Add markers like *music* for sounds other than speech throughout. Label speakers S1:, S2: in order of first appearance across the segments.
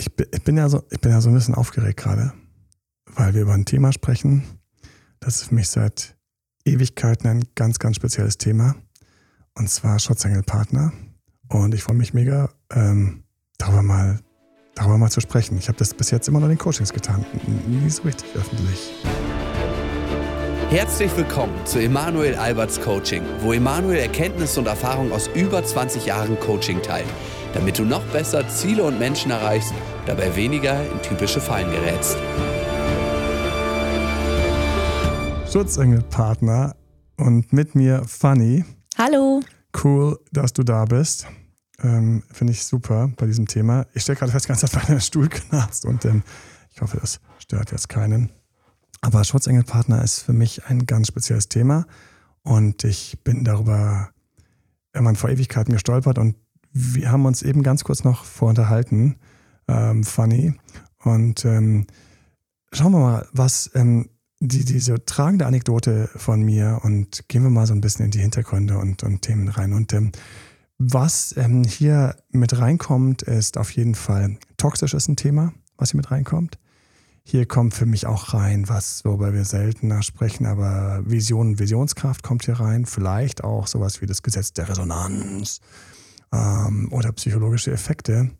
S1: ich, ich, bin ja so, ich bin ja so ein bisschen aufgeregt gerade, weil wir über ein Thema sprechen. Das ist für mich seit Ewigkeiten ein ganz, ganz spezielles Thema. Und zwar Schutzengelpartner. Und ich freue mich mega, ähm, darüber mal darüber mal zu sprechen. Ich habe das bis jetzt immer nur in den Coachings getan, nie so richtig öffentlich.
S2: Herzlich willkommen zu Emanuel Alberts Coaching, wo Emanuel Erkenntnisse und Erfahrung aus über 20 Jahren Coaching teilt, damit du noch besser Ziele und Menschen erreichst, dabei weniger in typische Fallen gerätst.
S1: Schutzengelpartner und mit mir Fanny.
S3: Hallo.
S1: Cool, dass du da bist. Ähm, Finde ich super bei diesem Thema. Ich stelle gerade fest, ganz auf *laughs* meiner Stuhl knarzt und ähm, ich hoffe, das stört jetzt keinen. Aber Schutzengelpartner ist für mich ein ganz spezielles Thema und ich bin darüber irgendwann vor Ewigkeiten gestolpert und wir haben uns eben ganz kurz noch vorunterhalten, ähm, Funny. Und ähm, schauen wir mal, was ähm, die, diese tragende Anekdote von mir und gehen wir mal so ein bisschen in die Hintergründe und, und Themen rein. Und ähm, was ähm, hier mit reinkommt, ist auf jeden Fall toxisch ist ein Thema, was hier mit reinkommt. Hier kommt für mich auch rein, was, worüber wir seltener sprechen, aber Vision und Visionskraft kommt hier rein. Vielleicht auch sowas wie das Gesetz der Resonanz ähm, oder psychologische Effekte.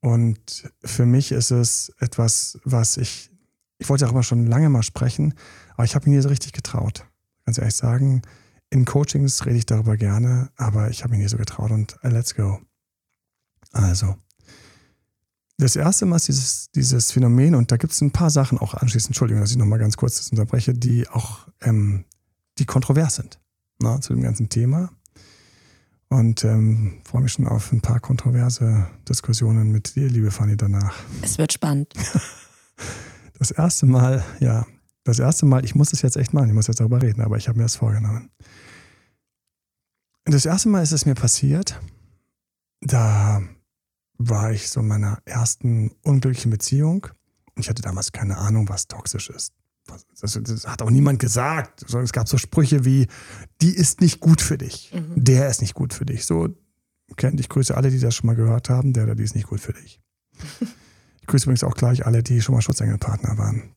S1: Und für mich ist es etwas, was ich, ich wollte darüber schon lange mal sprechen, aber ich habe mich nie so richtig getraut. Ganz ehrlich sagen, in Coachings rede ich darüber gerne, aber ich habe mich nie so getraut und uh, let's go. Also, das erste Mal ist dieses, dieses Phänomen, und da gibt es ein paar Sachen auch anschließend, Entschuldigung, dass ich nochmal ganz kurz das unterbreche, die auch, ähm, die kontrovers sind na, ne, zu dem ganzen Thema. Und ähm, freue mich schon auf ein paar kontroverse Diskussionen mit dir, liebe Fanny, danach.
S3: Es wird spannend. *laughs*
S1: Das erste Mal, ja, das erste Mal, ich muss es jetzt echt machen, ich muss jetzt darüber reden, aber ich habe mir das vorgenommen. Das erste Mal ist es mir passiert, da war ich so in meiner ersten unglücklichen Beziehung und ich hatte damals keine Ahnung, was toxisch ist. Das, das, hat auch niemand gesagt. Es gab so Sprüche wie, die ist nicht gut für dich. Mhm. Der ist nicht gut für dich. So kennt, ich grüße alle, die das schon mal gehört haben. Der oder die ist nicht gut für dich. ich grüße übrigens auch gleich alle, die schon mal Schutzengelpartner waren.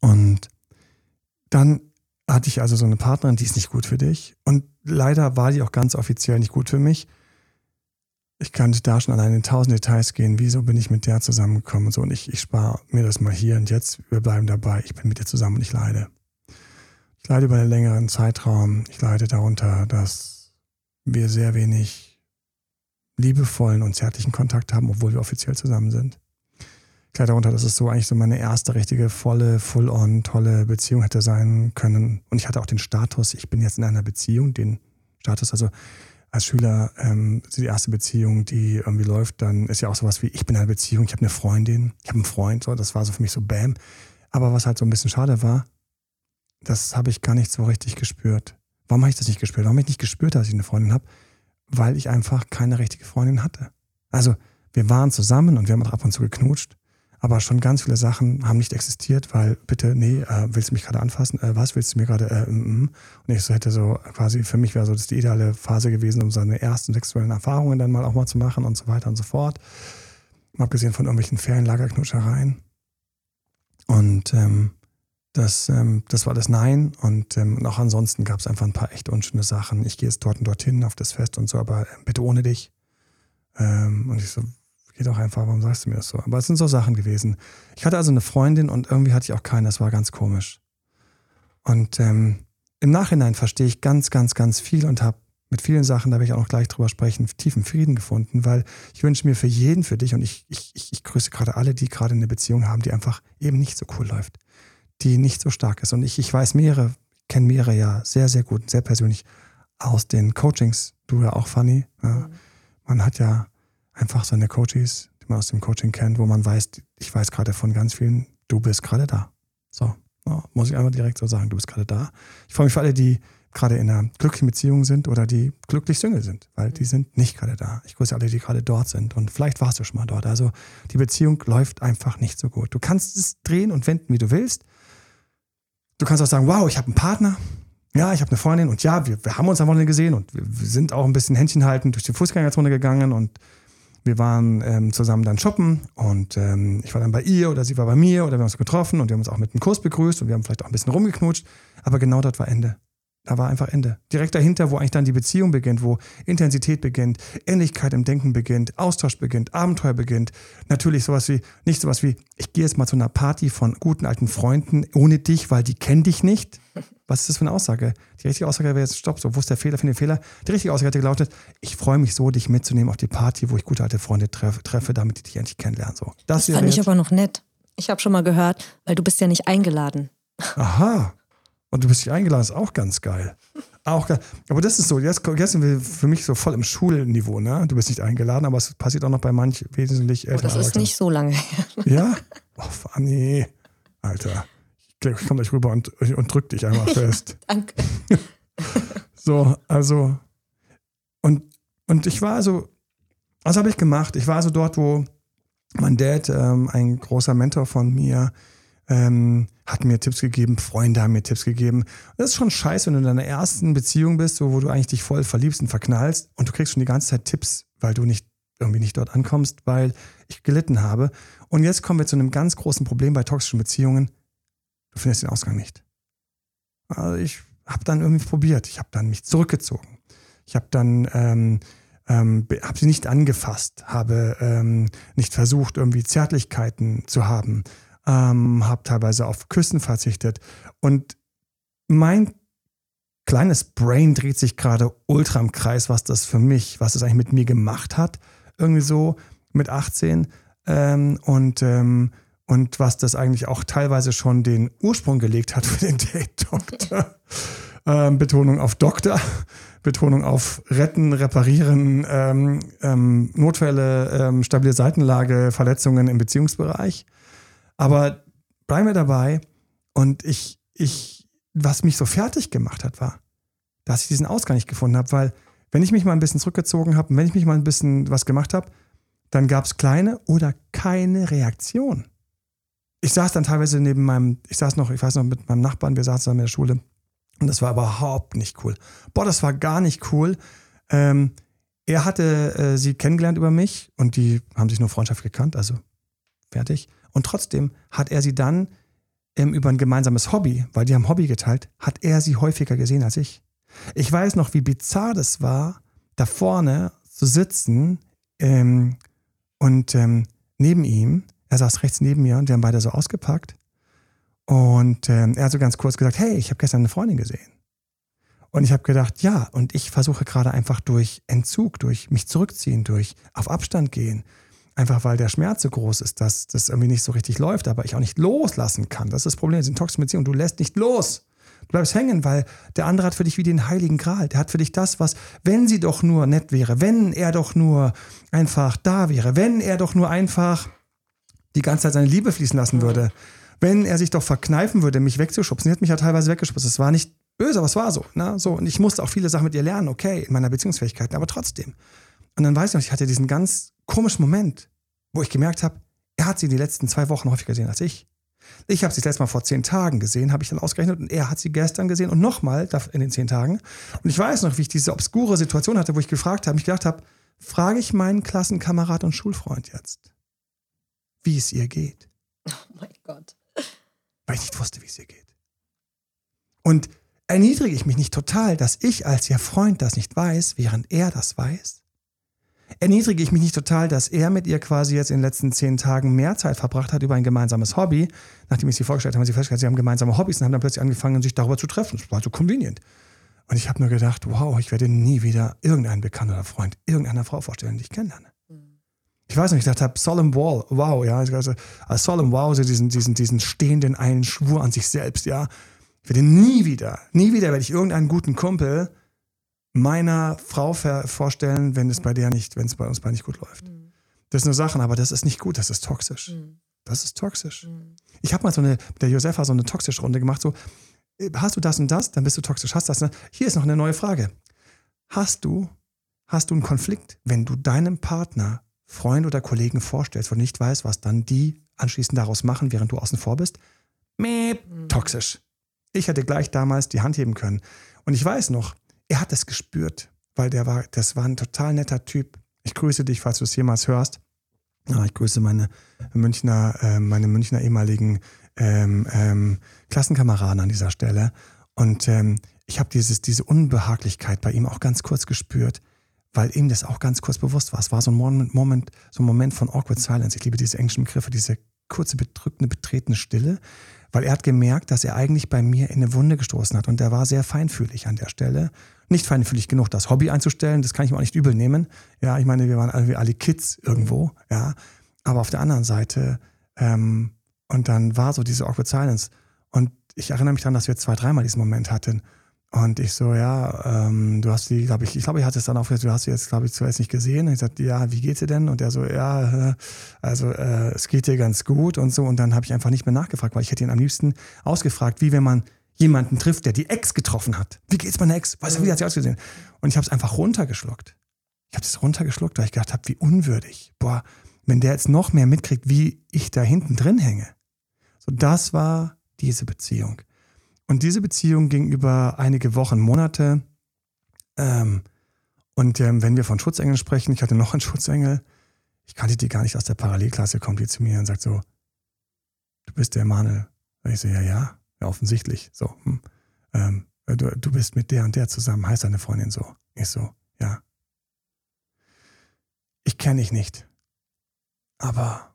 S1: Und dann hatte ich also so eine Partnerin, die ist nicht gut für dich. Und leider war die auch ganz offiziell nicht gut für mich. Ich könnte da schon allein in tausend Details gehen. Wieso bin ich mit der zusammengekommen und so? Und ich, ich spare mir das mal hier und jetzt. Wir bleiben dabei. Ich bin mit dir zusammen und ich leide. Ich leide über einen längeren Zeitraum. Ich leide darunter, dass wir sehr wenig liebevollen und zärtlichen Kontakt haben, obwohl wir offiziell zusammen sind. Ich leide darunter, dass es so eigentlich so meine erste richtige, volle, full-on, tolle Beziehung hätte sein können. Und ich hatte auch den Status, ich bin jetzt in einer Beziehung, den Status, also als Schüler ähm, die erste Beziehung, die irgendwie läuft, dann ist ja auch sowas wie, ich bin in einer Beziehung, ich habe eine Freundin, ich habe einen Freund, so, das war so für mich so Bam. Aber was halt so ein bisschen schade war, das habe ich gar nicht so richtig gespürt. Warum habe ich das nicht gespürt? Warum habe ich nicht gespürt, dass ich eine Freundin habe? Weil ich einfach keine richtige Freundin hatte. Also wir waren zusammen und wir haben auch ab und zu geknutscht, aber schon ganz viele Sachen haben nicht existiert, weil bitte, nee, äh, willst du mich gerade anfassen? Äh, was willst du mir gerade? Äh, mm, mm. Und ich so hätte so quasi, für mich wäre so das die ideale Phase gewesen, um seine ersten sexuellen Erfahrungen dann mal auch mal zu machen und so weiter und so fort. Abgesehen von irgendwelchen Ferienlagerknutschereien. Und ähm, das, ähm, das war das Nein. Und, ähm, und auch ansonsten gab es einfach ein paar echt unschöne Sachen. Ich gehe jetzt dort und dorthin auf das Fest und so, aber äh, bitte ohne dich. Ähm, und ich so, Geht auch einfach, warum sagst du mir das so? Aber es sind so Sachen gewesen. Ich hatte also eine Freundin und irgendwie hatte ich auch keine, das war ganz komisch. Und ähm, im Nachhinein verstehe ich ganz, ganz, ganz viel und habe mit vielen Sachen, da werde ich auch noch gleich drüber sprechen, tiefen Frieden gefunden, weil ich wünsche mir für jeden, für dich und ich, ich, ich, grüße gerade alle, die gerade eine Beziehung haben, die einfach eben nicht so cool läuft, die nicht so stark ist. Und ich, ich weiß mehrere, kenne mehrere ja sehr, sehr gut, sehr persönlich aus den Coachings. Du ja auch, Fanny. Mhm. Man hat ja einfach so eine Coaches, die man aus dem Coaching kennt, wo man weiß, ich weiß gerade von ganz vielen, du bist gerade da. So, ja, muss ich einfach direkt so sagen, du bist gerade da. Ich freue mich für alle, die gerade in einer glücklichen Beziehung sind oder die glücklich Single sind, weil die sind nicht gerade da. Ich grüße alle, die gerade dort sind und vielleicht warst du schon mal dort. Also die Beziehung läuft einfach nicht so gut. Du kannst es drehen und wenden, wie du willst. Du kannst auch sagen, wow, ich habe einen Partner. Ja, ich habe eine Freundin und ja, wir, wir haben uns am Wochenende gesehen und wir, wir sind auch ein bisschen Händchen halten durch die Fußgängerzone gegangen und wir waren ähm, zusammen dann shoppen und ähm, ich war dann bei ihr oder sie war bei mir oder wir haben uns getroffen und wir haben uns auch mit einem Kurs begrüßt und wir haben vielleicht auch ein bisschen rumgeknutscht. Aber genau dort war Ende. Da war einfach Ende. Direkt dahinter, wo eigentlich dann die Beziehung beginnt, wo Intensität beginnt, Ähnlichkeit im Denken beginnt, Austausch beginnt, Abenteuer beginnt. Natürlich sowas wie, nicht sowas wie, ich gehe jetzt mal zu einer Party von guten alten Freunden ohne dich, weil die kennen dich nicht. Was ist das für eine Aussage? Die richtige Aussage wäre jetzt, stopp, so, wo ist der Fehler, finde den Fehler? Die richtige Aussage hätte gelautet, ich freue mich so, dich mitzunehmen auf die Party, wo ich gute alte Freunde treffe, treffe damit ich dich endlich kennenlerne. So.
S3: Das, das fand ich aber noch nett. Ich habe schon mal gehört, weil du bist ja nicht eingeladen.
S1: Aha, und du bist nicht eingeladen, ist auch ganz geil. Auch geil. Aber das ist so, jetzt, jetzt sind wir für mich so voll im Schulniveau, ne? Du bist nicht eingeladen, aber es passiert auch noch bei manch wesentlich
S3: älteren. Oh, das ist nicht so lange her.
S1: Ja? Oh, Fanny. Alter. Ich, komme gleich rüber und, und drück dich einmal *laughs* fest.
S3: Danke. *laughs*
S1: so, also. Und, und ich war also, was habe ich gemacht? Ich war also dort, wo mein Dad, ähm, ein großer Mentor von mir, ähm, hat mir Tipps gegeben, Freunde haben mir Tipps gegeben. das ist schon scheiße, wenn du in deiner ersten Beziehung bist, so, wo du eigentlich dich voll verliebst und verknallst und du kriegst schon die ganze Zeit Tipps, weil du nicht irgendwie nicht dort ankommst, weil ich gelitten habe. Und jetzt kommen wir zu einem ganz großen Problem bei toxischen Beziehungen. Du findest den Ausgang nicht. Also ich habe dann irgendwie probiert. Ich habe dann mich zurückgezogen. Ich habe dann ähm, ähm, habe sie nicht angefasst, habe ähm, nicht versucht, irgendwie Zärtlichkeiten zu haben, ähm, habe teilweise auf Küssen verzichtet. Und mein kleines Brain dreht sich gerade ultra im Kreis, was das für mich, was das eigentlich mit mir gemacht hat. Irgendwie so mit 18. Ähm, und, ähm, und was das eigentlich auch teilweise schon den Ursprung gelegt hat *laughs* für den Date-Doktor. ähm, Betonung auf Doktor, Betonung auf Retten, Reparieren, ähm, ähm, Notfälle, ähm, stabile Seitenlage, Verletzungen im Beziehungsbereich. Aber bleiben wir dabei. Und ich, ich, was mich so fertig gemacht hat, war, dass ich diesen Ausgang nicht gefunden habe, weil wenn ich mich mal ein bisschen zurückgezogen habe, wenn ich mich mal ein bisschen was gemacht habe, dann gab es kleine oder keine Reaktion. Ich saß dann teilweise neben meinem, ich saß noch, ich weiß noch, mit meinem Nachbarn, wir saßen dann in der Schule und das war überhaupt nicht cool. Boah, das war gar nicht cool. Ähm, er hatte äh, sie kennengelernt über mich und die haben sich nur Freundschaft gekannt, also fertig. Und trotzdem hat er sie dann ähm, über ein gemeinsames Hobby, weil die haben Hobby geteilt, hat er sie häufiger gesehen als ich. Ich weiß noch, wie bizarr das war, da vorne zu sitzen ähm, und ähm, neben ihm, er saß rechts neben mir und wir haben beide so ausgepackt. Und ähm, er hat so ganz kurz gesagt, hey, ich habe gestern eine Freundin gesehen. Und ich habe gedacht, ja, und ich versuche gerade einfach durch Entzug, durch mich zurückziehen, durch auf Abstand gehen, Einfach weil der Schmerz so groß ist, dass das irgendwie nicht so richtig läuft, aber ich auch nicht loslassen kann. Das ist das Problem. Das sind toxische Beziehungen. Du lässt nicht los. Du bleibst hängen, weil der andere hat für dich wie den heiligen Gral. Der hat für dich das, was, wenn sie doch nur nett wäre, wenn er doch nur einfach da wäre, wenn er doch nur einfach die ganze Zeit seine Liebe fließen lassen würde, wenn er sich doch verkneifen würde, mich wegzuschubsen. Sie hat mich ja teilweise weggeschubst. Es war nicht böse, aber es war so. Ne? so. Und ich musste auch viele Sachen mit ihr lernen, okay, in meiner Beziehungsfähigkeit, aber trotzdem. Und dann weiß ich noch, ich hatte diesen ganz komischen Moment, wo ich gemerkt habe, er hat sie die letzten zwei Wochen häufiger gesehen als ich. Ich habe sie das letzte Mal vor zehn Tagen gesehen, habe ich dann ausgerechnet, und er hat sie gestern gesehen und nochmal in den zehn Tagen. Und ich weiß noch, wie ich diese obskure Situation hatte, wo ich gefragt habe, mich gedacht habe, frage ich meinen Klassenkamerad und Schulfreund jetzt, wie es ihr geht.
S3: Oh mein Gott.
S1: Weil ich nicht wusste, wie es ihr geht. Und erniedrige ich mich nicht total, dass ich als ihr Freund das nicht weiß, während er das weiß? erniedrige ich mich nicht total, dass er mit ihr quasi jetzt in den letzten zehn Tagen mehr Zeit verbracht hat über ein gemeinsames Hobby. Nachdem ich sie vorgestellt habe, haben sie festgestellt, sie haben gemeinsame Hobbys und haben dann plötzlich angefangen, sich darüber zu treffen. Das war so convenient. Und ich habe nur gedacht, wow, ich werde nie wieder irgendeinen Bekannten oder Freund irgendeiner Frau vorstellen, die ich kennenlerne. Ich weiß nicht, ich dachte, Solemn Wall, wow, ja, also, als Solemn Wow, so diesen, diesen, diesen stehenden einen Schwur an sich selbst, ja. Ich werde nie wieder, nie wieder werde ich irgendeinen guten Kumpel meiner Frau vorstellen, wenn es bei der nicht, wenn es bei uns beiden nicht gut läuft. Mhm. Das sind nur Sachen, aber das ist nicht gut, das ist toxisch. Mhm. Das ist toxisch. Mhm. Ich habe mal so eine, der Josefa so eine toxische Runde gemacht, so, äh, hast du das und das, dann bist du toxisch. Hast das, ne? Hier ist noch eine neue Frage. Hast du, hast du einen Konflikt, wenn du deinem Partner, Freund oder Kollegen vorstellst, wo du nicht weißt, was dann die anschließend daraus machen, während du außen vor bist? Meep, mhm. toxisch. Ich hätte gleich damals die Hand heben können. Und ich weiß noch, er hat es gespürt, weil der war, das war ein total netter Typ. Ich grüße dich, falls du es jemals hörst. Ja, ich grüße meine Münchner, äh, meine Münchner ehemaligen ähm, ähm, Klassenkameraden an dieser Stelle. Und ähm, ich habe diese Unbehaglichkeit bei ihm auch ganz kurz gespürt, weil ihm das auch ganz kurz bewusst war. Es war so ein Moment, so ein Moment von awkward silence. Ich liebe diese englischen Begriffe, diese kurze, bedrückende, betretene Stille, weil er hat gemerkt, dass er eigentlich bei mir in eine Wunde gestoßen hat und er war sehr feinfühlig an der Stelle. Nicht feinfühlig genug, das Hobby einzustellen, das kann ich mir auch nicht übel nehmen. Ja, ich meine, wir waren alle, alle Kids irgendwo, ja. Aber auf der anderen Seite, ähm, und dann war so diese awkward silence. Und ich erinnere mich daran, dass wir zwei, dreimal diesen Moment hatten. Und ich so, ja, ähm, du hast die, glaube ich, ich glaube, ich hatte es dann auch, du hast sie jetzt, glaube ich, zuerst nicht gesehen. Und ich sagte, ja, wie geht's dir denn? Und er so, ja, also äh, es geht dir ganz gut und so. Und dann habe ich einfach nicht mehr nachgefragt, weil ich hätte ihn am liebsten ausgefragt, wie wenn man jemanden trifft, der die Ex getroffen hat. Wie geht's meiner Ex? Weißt du, wie hat sie ausgesehen? Und ich habe es einfach runtergeschluckt. Ich habe es runtergeschluckt, weil ich gedacht habe, wie unwürdig. Boah, wenn der jetzt noch mehr mitkriegt, wie ich da hinten drin hänge. So, das war diese Beziehung. Und diese Beziehung ging über einige Wochen, Monate. Ähm, und ähm, wenn wir von Schutzengeln sprechen, ich hatte noch einen Schutzengel. Ich kannte die gar nicht aus der Parallelklasse, kommt die zu mir und sagt so, du bist der Emanuel. Und ich so, ja, ja, ja offensichtlich. So, hm. ähm, du, du bist mit der und der zusammen, heißt deine Freundin so. Ich so, ja. Ich kenne dich nicht. Aber,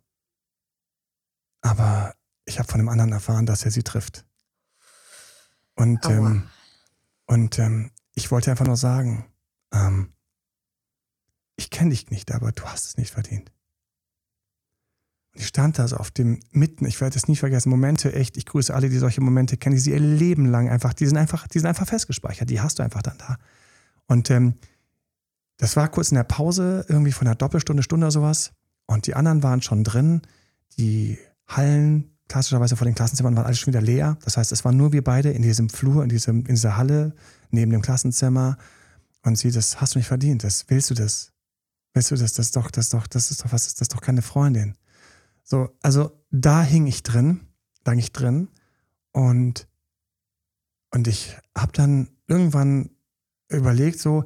S1: aber ich habe von dem anderen erfahren, dass er sie trifft. Und, ähm, und ähm, ich wollte einfach nur sagen, ähm, ich kenne dich nicht, aber du hast es nicht verdient. Und ich stand da so auf dem mitten, ich werde es nie vergessen, Momente, echt, ich grüße alle, die solche Momente kennen, die sie ihr Leben lang einfach, die sind einfach, die sind einfach festgespeichert, die hast du einfach dann da. Und ähm, das war kurz in der Pause, irgendwie von einer Doppelstunde, Stunde oder sowas. Und die anderen waren schon drin. Die Hallen klassischerweise vor den Klassenzimmern waren alles schon wieder leer. Das heißt, es waren nur wir beide in diesem Flur, in, diesem, in dieser Halle, neben dem Klassenzimmer. Und sie, das hast du nicht verdient. Das willst du das? Willst du das? Das ist doch, das ist doch, das ist doch was, das ist doch keine Freundin. So, also da hing ich drin, da hing ich drin und, und ich habe dann irgendwann überlegt, so,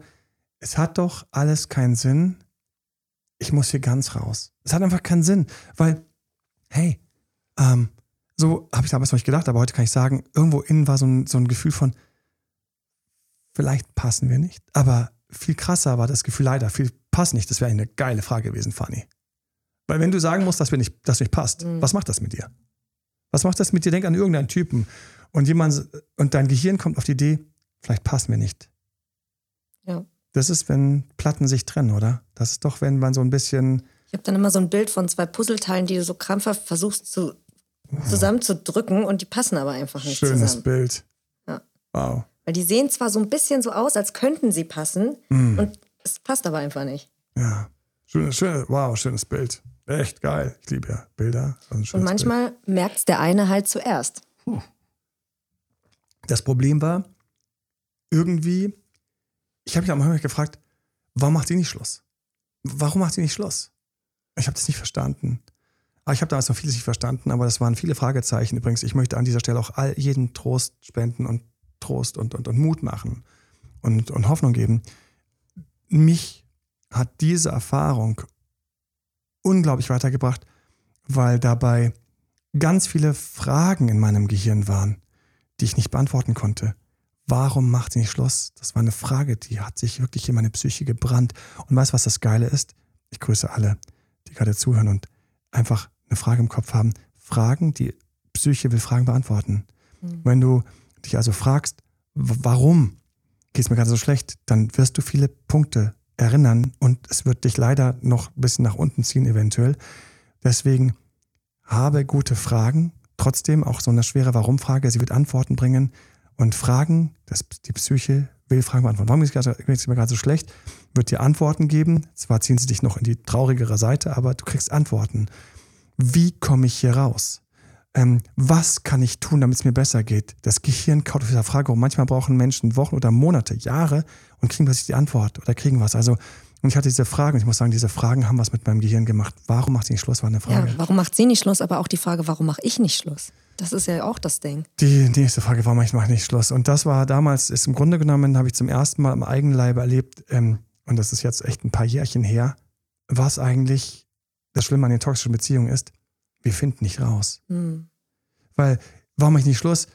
S1: es hat doch alles keinen Sinn. Ich muss hier ganz raus. Es hat einfach keinen Sinn, weil, hey, ähm, so habe ich damals noch nicht gedacht, aber heute kann ich sagen, irgendwo innen war so ein, so ein Gefühl von, vielleicht passen wir nicht. Aber viel krasser war das Gefühl leider, viel passen nicht. Das wäre eine geile Frage gewesen, Fanny. Weil wenn du sagen musst, dass wir nicht, dass nicht passt, mhm. was macht das mit dir? Was macht das mit dir? Denk an irgendeinen Typen und jemand und dein Gehirn kommt auf die Idee, vielleicht passen wir nicht.
S3: Ja.
S1: Das ist, wenn Platten sich trennen, oder? Das ist doch, wenn man so ein bisschen.
S3: Ich habe dann immer so ein Bild von zwei Puzzleteilen, die du so krampfhaft versuchst zu zusammenzudrücken und die passen aber einfach nicht
S1: Schönes
S3: zusammen.
S1: Bild.
S3: Ja.
S1: Wow.
S3: Weil die sehen zwar so ein bisschen so aus, als könnten sie passen mm. und es passt aber einfach nicht.
S1: Ja. Schönes, schönes, wow, schönes Bild. Echt geil. Ich liebe ja Bilder.
S3: und manchmal merkt es der eine halt zuerst.
S1: Das Problem war, irgendwie, ich habe mich auch manchmal gefragt, warum macht sie nicht Schluss? Warum macht sie nicht Schluss? Ich habe das nicht verstanden. Ah, ich habe damals noch vieles nicht verstanden, aber das waren viele Fragezeichen. Übrigens, ich möchte an dieser Stelle auch all jeden Trost spenden und Trost und, und, und Mut machen und, und Hoffnung geben. Mich hat diese Erfahrung unglaublich weitergebracht, weil dabei ganz viele Fragen in meinem Gehirn waren, die ich nicht beantworten konnte. Warum macht sie nicht Schluss? Das war eine Frage, die hat sich wirklich in meine Psyche gebrannt. Und weißt du, was das Geile ist? Ich grüße alle, die gerade zuhören und einfach eine Frage im Kopf haben. Fragen, die Psyche will Fragen beantworten. Mhm. Wenn du dich also fragst, warum geht es mir gerade so schlecht, dann wirst du viele Punkte erinnern und es wird dich leider noch ein bisschen nach unten ziehen, eventuell. Deswegen habe gute Fragen, trotzdem auch so eine schwere Warum-Frage, sie wird Antworten bringen und Fragen, das, die Psyche will Fragen beantworten. Warum geht es mir gerade so schlecht? Wird dir Antworten geben. Zwar ziehen sie dich noch in die traurigere Seite, aber du kriegst Antworten wie komme ich hier raus? Ähm, was kann ich tun, damit es mir besser geht? Das Gehirn kaut auf dieser Frage rum. Manchmal brauchen Menschen Wochen oder Monate, Jahre und kriegen plötzlich die Antwort oder kriegen was. Also, und ich hatte diese Fragen, ich muss sagen, diese Fragen haben was mit meinem Gehirn gemacht. Warum macht sie nicht Schluss, war eine Frage.
S3: Ja, warum macht sie nicht Schluss, aber auch die Frage, warum mache ich nicht Schluss? Das ist ja auch das Ding.
S1: Die nächste Frage, warum mache ich nicht Schluss? Und das war damals, ist im Grunde genommen, habe ich zum ersten Mal im eigenen Leibe erlebt, ähm, und das ist jetzt echt ein paar Jährchen her, was eigentlich das Schlimme an den toxischen Beziehungen ist, wir finden nicht raus.
S3: Hm.
S1: Weil, warum mache ich nicht Schluss?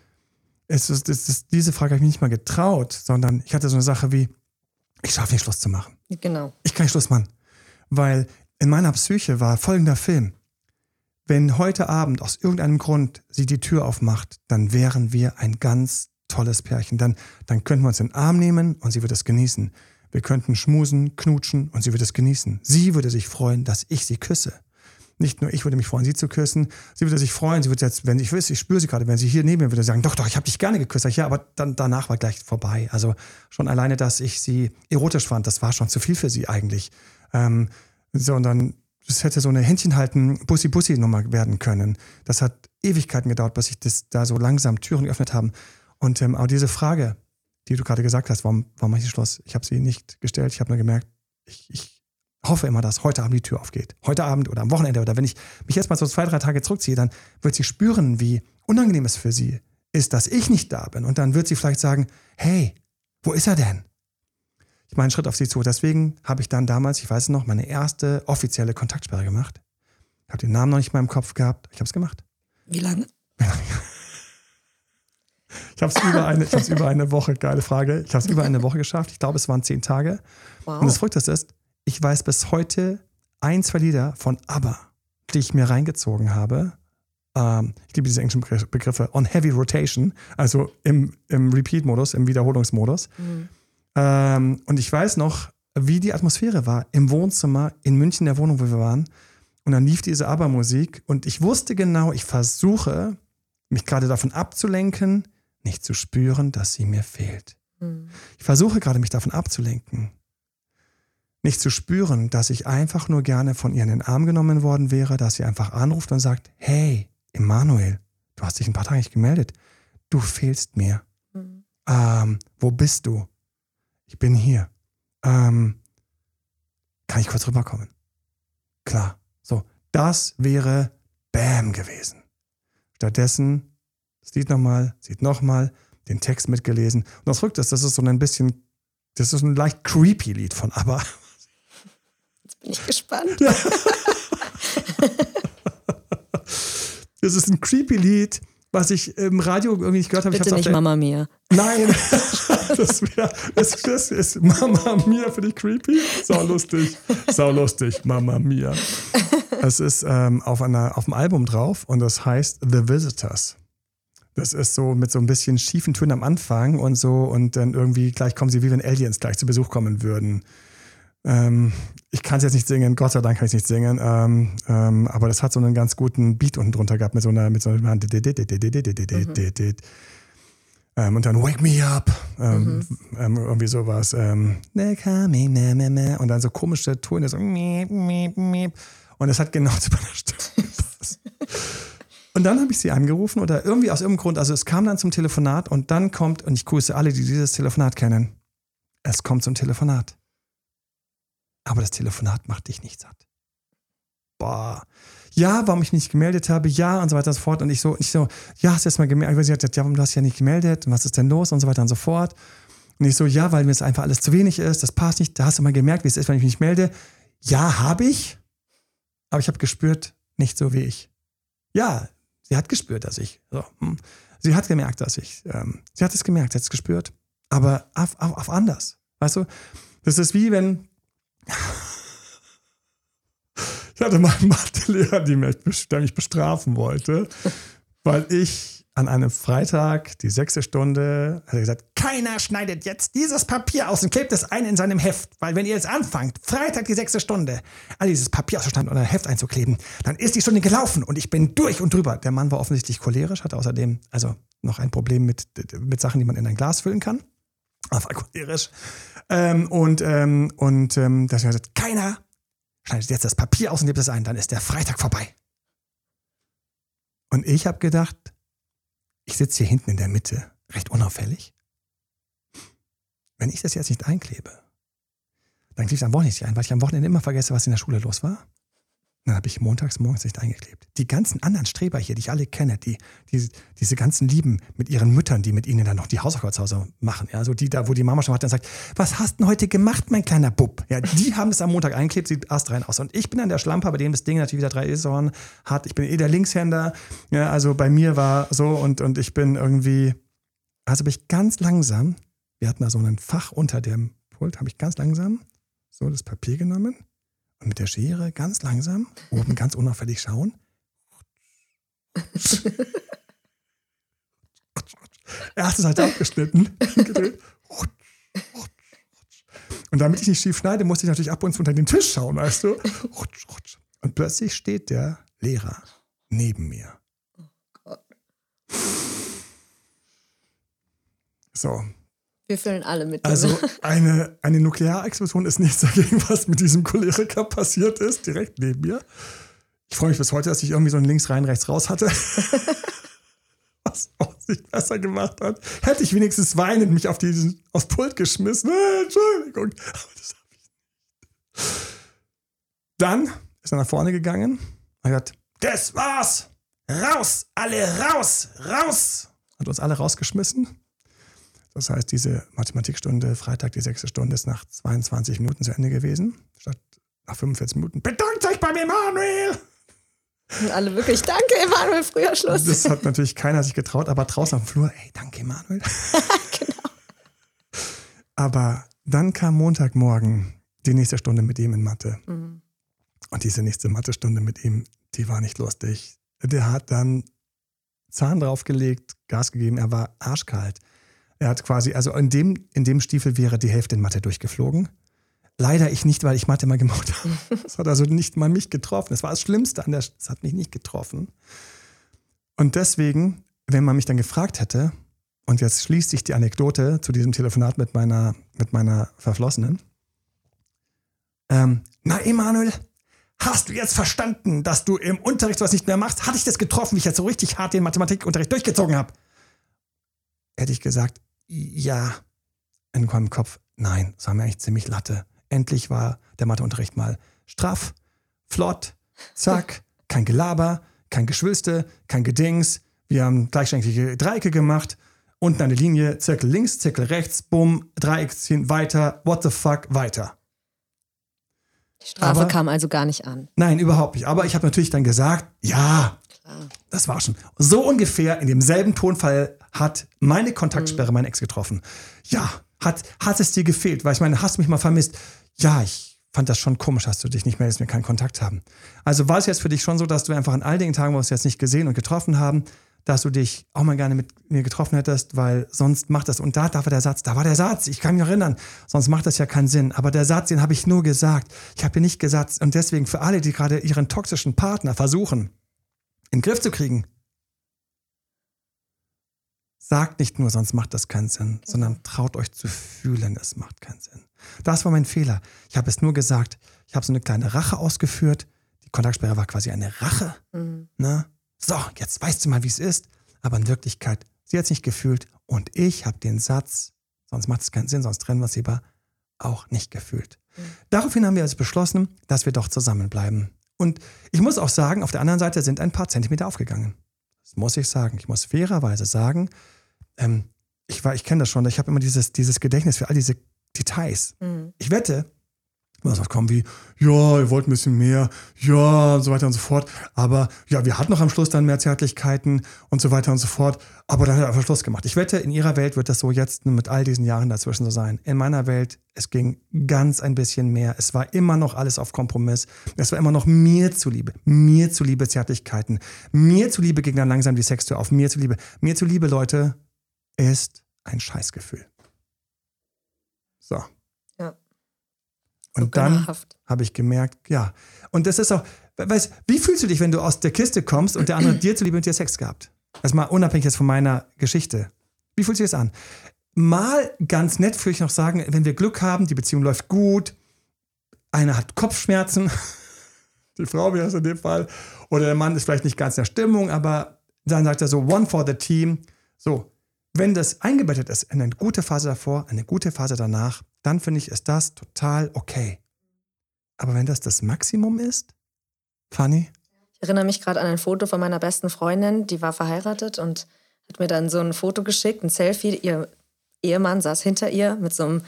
S1: Es ist, es ist, diese Frage habe ich mir nicht mal getraut, sondern ich hatte so eine Sache wie, ich schaffe nicht Schluss zu machen.
S3: Genau.
S1: Ich kann nicht Schluss machen. Weil in meiner Psyche war folgender Film. Wenn heute Abend aus irgendeinem Grund sie die Tür aufmacht, dann wären wir ein ganz tolles Pärchen. Dann, dann könnten wir uns in den Arm nehmen und sie würde es genießen. Wir könnten schmusen, knutschen und sie würde es genießen. Sie würde sich freuen, dass ich sie küsse. Nicht nur ich würde mich freuen, sie zu küssen. Sie würde sich freuen, sie würde jetzt, wenn ich wüsste, ich spüre sie gerade, wenn sie hier neben mir würde sagen, doch, doch, ich habe dich gerne geküsst. Ja, aber dann danach war gleich vorbei. Also schon alleine, dass ich sie erotisch fand, das war schon zu viel für sie eigentlich. Ähm, sondern es hätte so eine Händchenhalten Bussi-Bussi-Nummer werden können. Das hat Ewigkeiten gedauert, bis sich das da so langsam Türen geöffnet haben. Und ähm, auch diese Frage, die du gerade gesagt hast, warum, warum mache ich Schluss? Ich habe sie nicht gestellt. Ich habe nur gemerkt, ich, ich hoffe immer, dass heute Abend die Tür aufgeht. Heute Abend oder am Wochenende oder wenn ich mich jetzt mal so zwei, drei Tage zurückziehe, dann wird sie spüren, wie unangenehm es für sie ist, dass ich nicht da bin. Und dann wird sie vielleicht sagen, hey, wo ist er denn? Ich mache einen Schritt auf sie zu. Deswegen habe ich dann damals, ich weiß es noch, meine erste offizielle Kontaktsperre gemacht. Ich habe den Namen noch nicht in meinem Kopf gehabt. Ich habe es gemacht.
S3: Wie lange?
S1: Ich habe es über, eine, ich über eine Woche, geile Frage, ich habe es über eine Woche geschafft. Ich glaube, es waren zehn Tage.
S3: Wow.
S1: Und das Verrückteste ist, ich weiß bis heute ein, zwei Lieder von ABBA, die ich mir reingezogen habe. Ähm, ich liebe diese englischen Begr- Begriffe. On Heavy Rotation, also im, im Repeat-Modus, im Wiederholungsmodus.
S3: Mhm.
S1: Ähm, und ich weiß noch, wie die Atmosphäre war im Wohnzimmer in München, der Wohnung, wo wir waren. Und dann lief diese ABBA-Musik und ich wusste genau, ich versuche, mich gerade davon abzulenken, nicht zu spüren, dass sie mir fehlt.
S3: Mhm.
S1: Ich versuche gerade, mich davon abzulenken. Nicht zu spüren, dass ich einfach nur gerne von ihr in den Arm genommen worden wäre, dass sie einfach anruft und sagt, hey, Emanuel, du hast dich ein paar Tage nicht gemeldet. Du fehlst mir.
S3: Mhm.
S1: Ähm, wo bist du? Ich bin hier. Ähm, kann ich kurz rüberkommen? Klar. So, das wäre Bam gewesen. Stattdessen Lied nochmal, sieht nochmal, den Text mitgelesen. Und das Verrückte ist, das ist so ein bisschen, das ist ein leicht creepy Lied von ABBA.
S3: Jetzt bin ich gespannt.
S1: Das ist ein creepy Lied, was ich im Radio irgendwie nicht gehört habe. Ich
S3: Bitte
S1: auf
S3: nicht Mama Mia.
S1: Nein, *laughs* das wäre, das, das ist Mama Mia für dich creepy. Sau lustig, sau lustig, Mama Mia. Es ist ähm, auf, einer, auf dem Album drauf und das heißt The Visitors. Das ist so mit so ein bisschen schiefen Tönen am Anfang und so und dann irgendwie gleich kommen sie wie wenn Aliens gleich zu Besuch kommen würden. Ähm, ich kann es jetzt nicht singen, Gott sei Dank kann ich es nicht singen, ähm, ähm, aber das hat so einen ganz guten Beat unten drunter gehabt mit so einer, mit so einer ähm, und dann Wake Me Up, ähm, ähm, irgendwie sowas. Ähm, "They're coming, meh, meh, meh", und dann so komische Töne, so miep, miep, miep. und es hat genau *laughs* zu meiner Stimme gepasst. Und dann habe ich sie angerufen oder irgendwie aus irgendeinem Grund, also es kam dann zum Telefonat und dann kommt, und ich grüße alle, die dieses Telefonat kennen, es kommt zum Telefonat. Aber das Telefonat macht dich nicht satt. Boah. Ja, warum ich nicht gemeldet habe, ja und so weiter und so fort. Und ich so, ich so, ja, hast du jetzt mal gemeldet? Weil sie hat gesagt, ja, warum du hast dich ja nicht gemeldet? Und was ist denn los? Und so weiter und so fort. Und ich so, ja, weil mir das einfach alles zu wenig ist, das passt nicht. Da hast du mal gemerkt, wie es ist, wenn ich mich nicht melde. Ja, habe ich. Aber ich habe gespürt, nicht so wie ich. Ja, sie hat gespürt, dass ich. So, hm. Sie hat gemerkt, dass ich. Ähm, sie hat es gemerkt, sie hat es gespürt. Aber auf, auf, auf anders. Weißt du? Das ist wie wenn. *laughs* Ich hatte mal einen Mathelehrer, der mich bestrafen wollte, weil ich an einem Freitag, die sechste Stunde, hat er gesagt, keiner schneidet jetzt dieses Papier aus und klebt es ein in seinem Heft, weil wenn ihr jetzt anfangt, Freitag die sechste Stunde, all dieses Papier auszuschneiden und ein Heft einzukleben, dann ist die Stunde gelaufen und ich bin durch und drüber. Der Mann war offensichtlich cholerisch, hatte außerdem also noch ein Problem mit, mit Sachen, die man in ein Glas füllen kann. Aber war cholerisch. Ähm, und ähm, und ähm, deswegen hat er gesagt, keiner schneidet jetzt das Papier aus und klebt es ein, dann ist der Freitag vorbei. Und ich habe gedacht, ich sitze hier hinten in der Mitte, recht unauffällig. Wenn ich das jetzt nicht einklebe, dann klebe ich es am Wochenende nicht ein, weil ich am Wochenende immer vergesse, was in der Schule los war. Dann habe ich montags morgens nicht eingeklebt. Die ganzen anderen Streber hier, die ich alle kenne, die, die diese ganzen Lieben mit ihren Müttern, die mit ihnen dann noch die Hausaufgaben zu Hause machen, ja, so die da, wo die Mama schon hat, dann sagt, was hast denn heute gemacht, mein kleiner Bub? Ja, die haben es am Montag eingeklebt, sieht astrein aus. Und ich bin dann der Schlamper, bei dem das Ding natürlich wieder drei Esoren hat. Ich bin eh der Linkshänder. Ja, also bei mir war so und, und ich bin irgendwie, also bin ich ganz langsam, wir hatten da so ein Fach unter dem Pult, habe ich ganz langsam so das Papier genommen und mit der Schere ganz langsam, oben *laughs* ganz unauffällig schauen. Erste Seite abgeschnitten, gedreht. Und damit ich nicht schief schneide, musste ich natürlich ab und zu unter den Tisch schauen, weißt du? Und plötzlich steht der Lehrer neben mir. So,
S3: Wir fühlen alle mit.
S1: also *laughs* eine, eine Nuklearexplosion ist nichts dagegen, was mit diesem Choleriker passiert ist, direkt neben mir. Ich freue mich bis heute, dass ich irgendwie so ein links rein, rechts raus hatte. *laughs* was auch nicht besser gemacht hat. Hätte ich wenigstens weinend mich auf diesen, aufs Pult geschmissen. Äh, Entschuldigung. Aber das habe ich nicht. Dann ist er nach vorne gegangen und hat gesagt, das war's. Raus, alle raus, raus. Hat uns alle rausgeschmissen. Das heißt, diese Mathematikstunde, Freitag, die sechste Stunde, ist nach 22 Minuten zu Ende gewesen. Statt nach 45 Minuten. Bedankt euch beim Emanuel!
S3: Und alle wirklich, danke, Emanuel, früher Schluss.
S1: Das hat natürlich keiner sich getraut, aber draußen auf dem Flur, ey, danke, Emanuel. *laughs*
S3: genau.
S1: Aber dann kam Montagmorgen die nächste Stunde mit ihm in Mathe.
S3: Mhm.
S1: Und diese nächste Mathestunde mit ihm, die war nicht lustig. Der hat dann Zahn draufgelegt, Gas gegeben, er war arschkalt. Er hat quasi, also in dem, in dem Stiefel wäre die Hälfte in Mathe durchgeflogen. Leider ich nicht, weil ich Mathe mal gemacht habe. *laughs* Das hat also nicht mal mich getroffen. Das war das Schlimmste an der, das hat mich nicht getroffen. Und deswegen, wenn man mich dann gefragt hätte, und jetzt schließt sich die Anekdote zu diesem Telefonat mit meiner, mit meiner Verflossenen. Ähm, na, Emanuel, hast du jetzt verstanden, dass du im Unterricht was nicht mehr machst? Hatte ich das getroffen, wie ich jetzt so richtig hart den Mathematikunterricht durchgezogen habe? Hätte ich gesagt, ja. In meinem Kopf, nein, das war mir eigentlich ziemlich Latte. Endlich war der Matheunterricht mal straff, flott, zack, *laughs* kein Gelaber, kein Geschwülste, kein Gedings. Wir haben gleichschenklige Dreiecke gemacht. Unten eine Linie, Zirkel links, Zirkel rechts, bumm, Dreieck ziehen, weiter, what the fuck, weiter.
S3: Die Strafe
S1: Aber-
S3: kam also gar nicht an.
S1: Nein, überhaupt nicht. Aber ich habe natürlich dann gesagt, ja, Das war schon. So ungefähr in demselben Tonfall hat meine Kontaktsperre mein Ex getroffen. Ja, hat, hat es dir gefehlt? Weil ich meine, hast du mich mal vermisst? Ja, ich fand das schon komisch, dass du dich nicht meldest, wir keinen Kontakt haben. Also war es jetzt für dich schon so, dass du einfach an all den Tagen, wo wir uns jetzt nicht gesehen und getroffen haben, dass du dich auch mal gerne mit mir getroffen hättest, weil sonst macht das, und da, da war der Satz, da war der Satz, ich kann mich erinnern, sonst macht das ja keinen Sinn. Aber der Satz, den habe ich nur gesagt. Ich habe dir nicht gesagt, und deswegen für alle, die gerade ihren toxischen Partner versuchen, in den Griff zu kriegen, sagt nicht nur, sonst macht das keinen Sinn, sondern traut euch zu fühlen, es macht keinen Sinn. Das war mein Fehler. Ich habe es nur gesagt, ich habe so eine kleine Rache ausgeführt. Die Kontaktsperre war quasi eine Rache.
S3: Mhm.
S1: Ne? So, jetzt weißt du mal, wie es ist. Aber in Wirklichkeit, sie hat es nicht gefühlt und ich habe den Satz, sonst macht es keinen Sinn, sonst trennen wir es lieber, auch nicht gefühlt. Daraufhin haben wir also beschlossen, dass wir doch zusammenbleiben. Und ich muss auch sagen, auf der anderen Seite sind ein paar Zentimeter aufgegangen. Das muss ich sagen. Ich muss fairerweise sagen, ähm, ich, war- ich kenne das schon, ich habe immer dieses, dieses Gedächtnis für all diese Details.
S3: Mhm.
S1: Ich wette, was was kommen wie, ja, ihr wollt ein bisschen mehr, ja, und so weiter und so fort. Aber ja, wir hatten noch am Schluss dann mehr Zärtlichkeiten und so weiter und so fort. Aber dann hat er einfach Schluss gemacht. Ich wette, in ihrer Welt wird das so jetzt mit all diesen Jahren dazwischen so sein. In meiner Welt, es ging ganz ein bisschen mehr. Es war immer noch alles auf Kompromiss. Es war immer noch mir zuliebe. Mir zuliebe Zärtlichkeiten. Mir zuliebe ging dann langsam die Sextür auf. Mir zuliebe. Mir zuliebe, Leute, ist ein Scheißgefühl. So.
S3: Ja. So
S1: Und dann habe ich gemerkt, ja. Und das ist auch, weißt, wie fühlst du dich, wenn du aus der Kiste kommst und der andere *clears throat* dir zuliebe mit dir Sex gehabt? Erstmal unabhängig jetzt von meiner Geschichte. Wie fühlt sich das an? Mal ganz nett würde ich noch sagen, wenn wir Glück haben, die Beziehung läuft gut, einer hat Kopfschmerzen, *laughs* die Frau wäre es in dem Fall, oder der Mann ist vielleicht nicht ganz in der Stimmung, aber dann sagt er so, one for the team. So, wenn das eingebettet ist in eine gute Phase davor, eine gute Phase danach, dann finde ich, ist das total okay. Aber wenn das das Maximum ist, Funny?
S3: Ich erinnere mich gerade an ein Foto von meiner besten Freundin, die war verheiratet und hat mir dann so ein Foto geschickt, ein Selfie. Ihr Ehemann saß hinter ihr mit so einem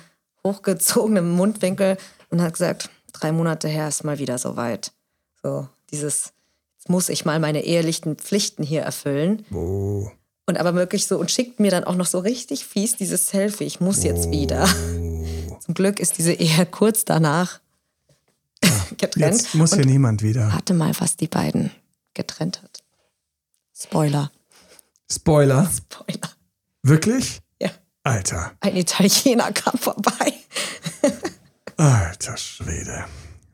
S3: hochgezogenen Mundwinkel und hat gesagt, drei Monate her ist mal wieder soweit. So dieses, jetzt muss ich mal meine ehelichen Pflichten hier erfüllen.
S1: Oh.
S3: Und aber wirklich so und schickt mir dann auch noch so richtig fies dieses Selfie. Ich muss jetzt wieder. *laughs* Zum Glück ist diese Ehe kurz danach *laughs* getrennt.
S1: Jetzt muss hier niemand wieder.
S3: Warte mal, was die beiden getrennt hat. Spoiler.
S1: Spoiler.
S3: Spoiler.
S1: Wirklich?
S3: Ja.
S1: Alter.
S3: Ein Italiener kam vorbei. *laughs*
S1: Alter Schwede.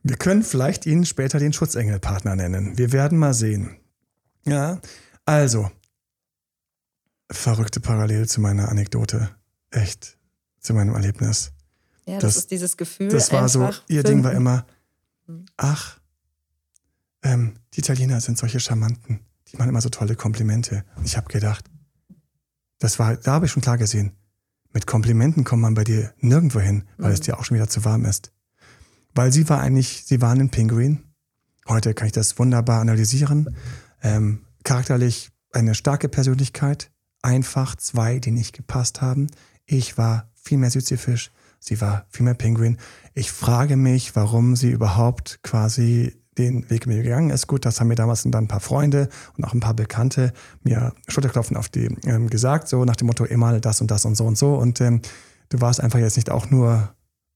S1: Wir können vielleicht ihn später den Schutzengelpartner nennen. Wir werden mal sehen. Ja, also. Verrückte Parallele zu meiner Anekdote. Echt. Zu meinem Erlebnis.
S3: Ja, das,
S1: Das-
S3: ist dieses Gefühl.
S1: Das war so, ihr Ding war immer, ach, ähm, die Italiener sind solche Charmanten. Die machen immer so tolle Komplimente. Und ich habe gedacht, das war, da habe ich schon klar gesehen, mit Komplimenten kommt man bei dir nirgendwo hin, weil es dir auch schon wieder zu warm ist. Weil sie war eigentlich, sie war ein Pinguin. Heute kann ich das wunderbar analysieren. Ähm, charakterlich eine starke Persönlichkeit. Einfach zwei, die nicht gepasst haben. Ich war viel mehr Südseefisch. Sie war viel mehr Pinguin. Ich frage mich, warum sie überhaupt quasi den Weg mit mir gegangen ist. Gut, das haben mir damals dann ein paar Freunde und auch ein paar Bekannte mir Schulterklopfen auf die ähm, gesagt, so nach dem Motto, immer das und das und so und so. Und ähm, du warst einfach jetzt nicht auch nur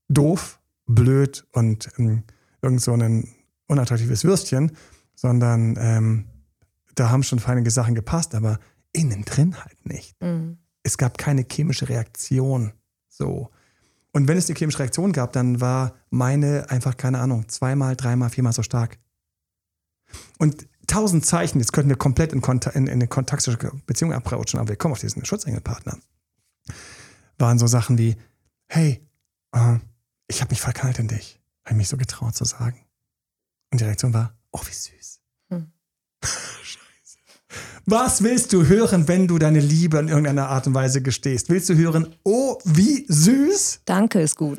S1: doof, blöd und ähm, irgend so ein unattraktives Würstchen, sondern ähm, da haben schon feine Sachen gepasst, aber innen drin halt nicht.
S3: Mhm.
S1: Es gab keine chemische Reaktion. So. Und wenn es eine chemische Reaktion gab, dann war meine einfach, keine Ahnung, zweimal, dreimal, viermal so stark. Und tausend Zeichen, jetzt könnten wir komplett in, Konta in, in eine kontaktische Beziehung abrutschen, aber wir kommen auf diesen Schutzengelpartner. Waren so Sachen wie, hey, äh, ich habe mich verknallt in dich. Habe ich mich so getraut zu sagen. Und die Reaktion war, oh, wie süß.
S3: Hm. *laughs*
S1: Was willst du hören, wenn du deine Liebe in irgendeiner Art und Weise gestehst? Willst du hören, oh, wie süß?
S3: Danke ist gut.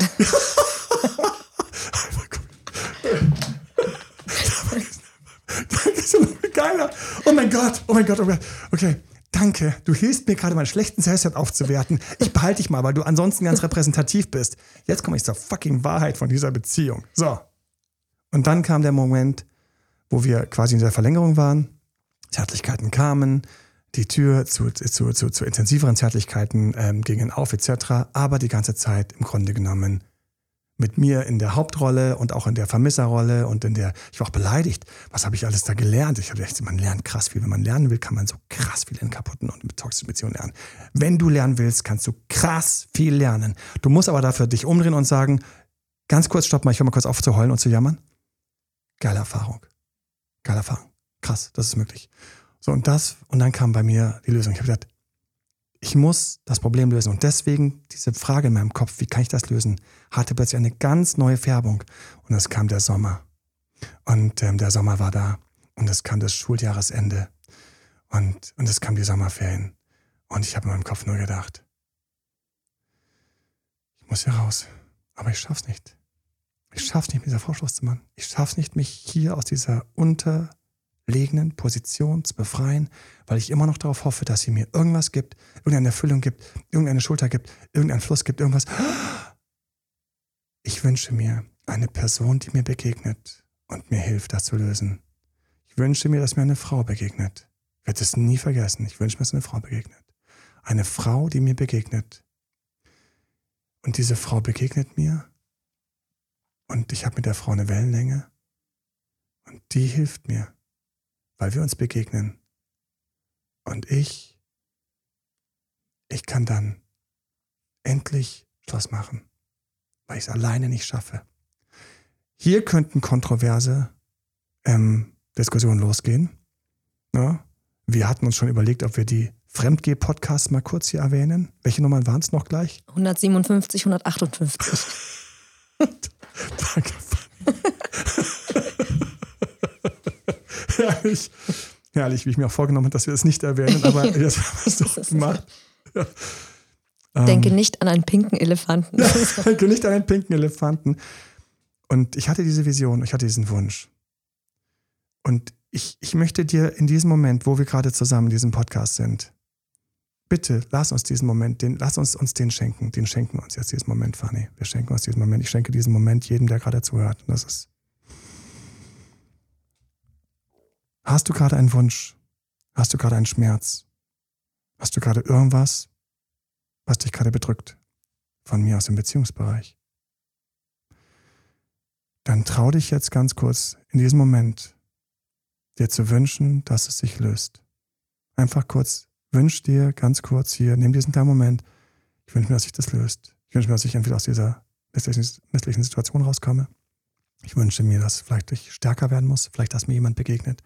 S1: Das *laughs* ist geiler. Oh mein Gott, oh mein Gott, oh mein Gott. Okay, danke. Du hilfst mir gerade, meinen schlechten Selbstwert aufzuwerten. Ich behalte dich mal, weil du ansonsten ganz repräsentativ bist. Jetzt komme ich zur fucking Wahrheit von dieser Beziehung. So. Und dann kam der Moment, wo wir quasi in der Verlängerung waren. Zärtlichkeiten kamen, die Tür zu, zu, zu, zu intensiveren Zärtlichkeiten ähm, gingen auf, etc. Aber die ganze Zeit im Grunde genommen mit mir in der Hauptrolle und auch in der Vermisserrolle und in der, ich war auch beleidigt. Was habe ich alles da gelernt? Ich habe echt, man lernt krass viel. Wenn man lernen will, kann man so krass viel in kaputten und mit toxischen Beziehungen lernen. Wenn du lernen willst, kannst du krass viel lernen. Du musst aber dafür dich umdrehen und sagen, ganz kurz, stopp mal, ich höre mal kurz auf zu heulen und zu jammern. Geile Erfahrung. Geile Erfahrung. Krass, das ist möglich. So, und das, und dann kam bei mir die Lösung. Ich habe gedacht, ich muss das Problem lösen. Und deswegen diese Frage in meinem Kopf, wie kann ich das lösen, hatte plötzlich eine ganz neue Färbung. Und es kam der Sommer. Und ähm, der Sommer war da. Und es kam das Schuljahresende. Und, und es kam die Sommerferien. Und ich habe in meinem Kopf nur gedacht, ich muss hier raus. Aber ich schaff's nicht. Ich schaff's nicht, mit dieser Frau zu machen. Ich schaff's nicht, mich hier aus dieser unterlegenen Position zu befreien, weil ich immer noch darauf hoffe, dass sie mir irgendwas gibt, irgendeine Erfüllung gibt, irgendeine Schulter gibt, irgendeinen Fluss gibt, irgendwas. Ich wünsche mir eine Person, die mir begegnet und mir hilft, das zu lösen. Ich wünsche mir, dass mir eine Frau begegnet. Ich werde es nie vergessen. Ich wünsche mir, dass eine Frau begegnet. Eine Frau, die mir begegnet. Und diese Frau begegnet mir. Und ich habe mit der Frau eine Wellenlänge. Und die hilft mir, weil wir uns begegnen. Und ich, ich kann dann endlich Schluss machen, weil ich es alleine nicht schaffe. Hier könnten kontroverse ähm, Diskussionen losgehen. Ja? Wir hatten uns schon überlegt, ob wir die Fremdgeh-Podcasts mal kurz hier erwähnen. Welche Nummern waren es noch gleich?
S3: 157, 158. *laughs*
S1: Danke. Herrlich. Herrlich, wie ich mir auch vorgenommen habe, dass wir es nicht erwähnen, aber *laughs* jetzt haben wir es doch gemacht.
S3: Denke nicht an einen pinken Elefanten. *laughs*
S1: Denke nicht an einen pinken Elefanten. Und ich hatte diese Vision, ich hatte diesen Wunsch. Und ich, ich möchte dir in diesem Moment, wo wir gerade zusammen in diesem Podcast sind, bitte lass uns diesen Moment, den, lass uns uns den schenken. Den schenken wir uns jetzt diesen Moment, Fanny. Wir schenken uns diesen Moment. Ich schenke diesen Moment jedem, der gerade zuhört. Und das ist. Hast du gerade einen Wunsch? Hast du gerade einen Schmerz? Hast du gerade irgendwas, was dich gerade bedrückt? Von mir aus dem Beziehungsbereich. Dann trau dich jetzt ganz kurz in diesem Moment, dir zu wünschen, dass es sich löst. Einfach kurz, wünsch dir ganz kurz hier, nimm diesen kleinen Moment, ich wünsche mir, dass sich das löst. Ich wünsche mir, dass ich entweder aus dieser misslichen Situation rauskomme. Ich wünsche mir, dass vielleicht ich stärker werden muss, vielleicht, dass mir jemand begegnet.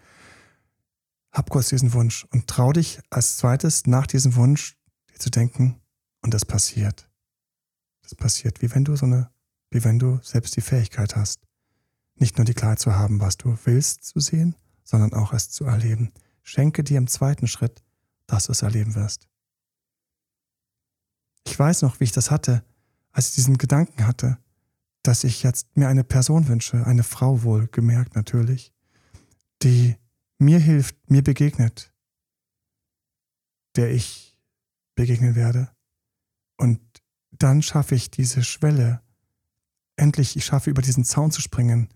S1: Hab kurz diesen Wunsch und trau dich als zweites nach diesem Wunsch dir zu denken und das passiert. Das passiert, wie wenn du so eine, wie wenn du selbst die Fähigkeit hast, nicht nur die Klarheit zu haben, was du willst zu sehen, sondern auch es zu erleben. Schenke dir im zweiten Schritt, dass du es erleben wirst. Ich weiß noch, wie ich das hatte, als ich diesen Gedanken hatte, dass ich jetzt mir eine Person wünsche, eine Frau wohl gemerkt natürlich, die mir hilft, mir begegnet, der ich begegnen werde. Und dann schaffe ich diese Schwelle. Endlich, ich schaffe über diesen Zaun zu springen,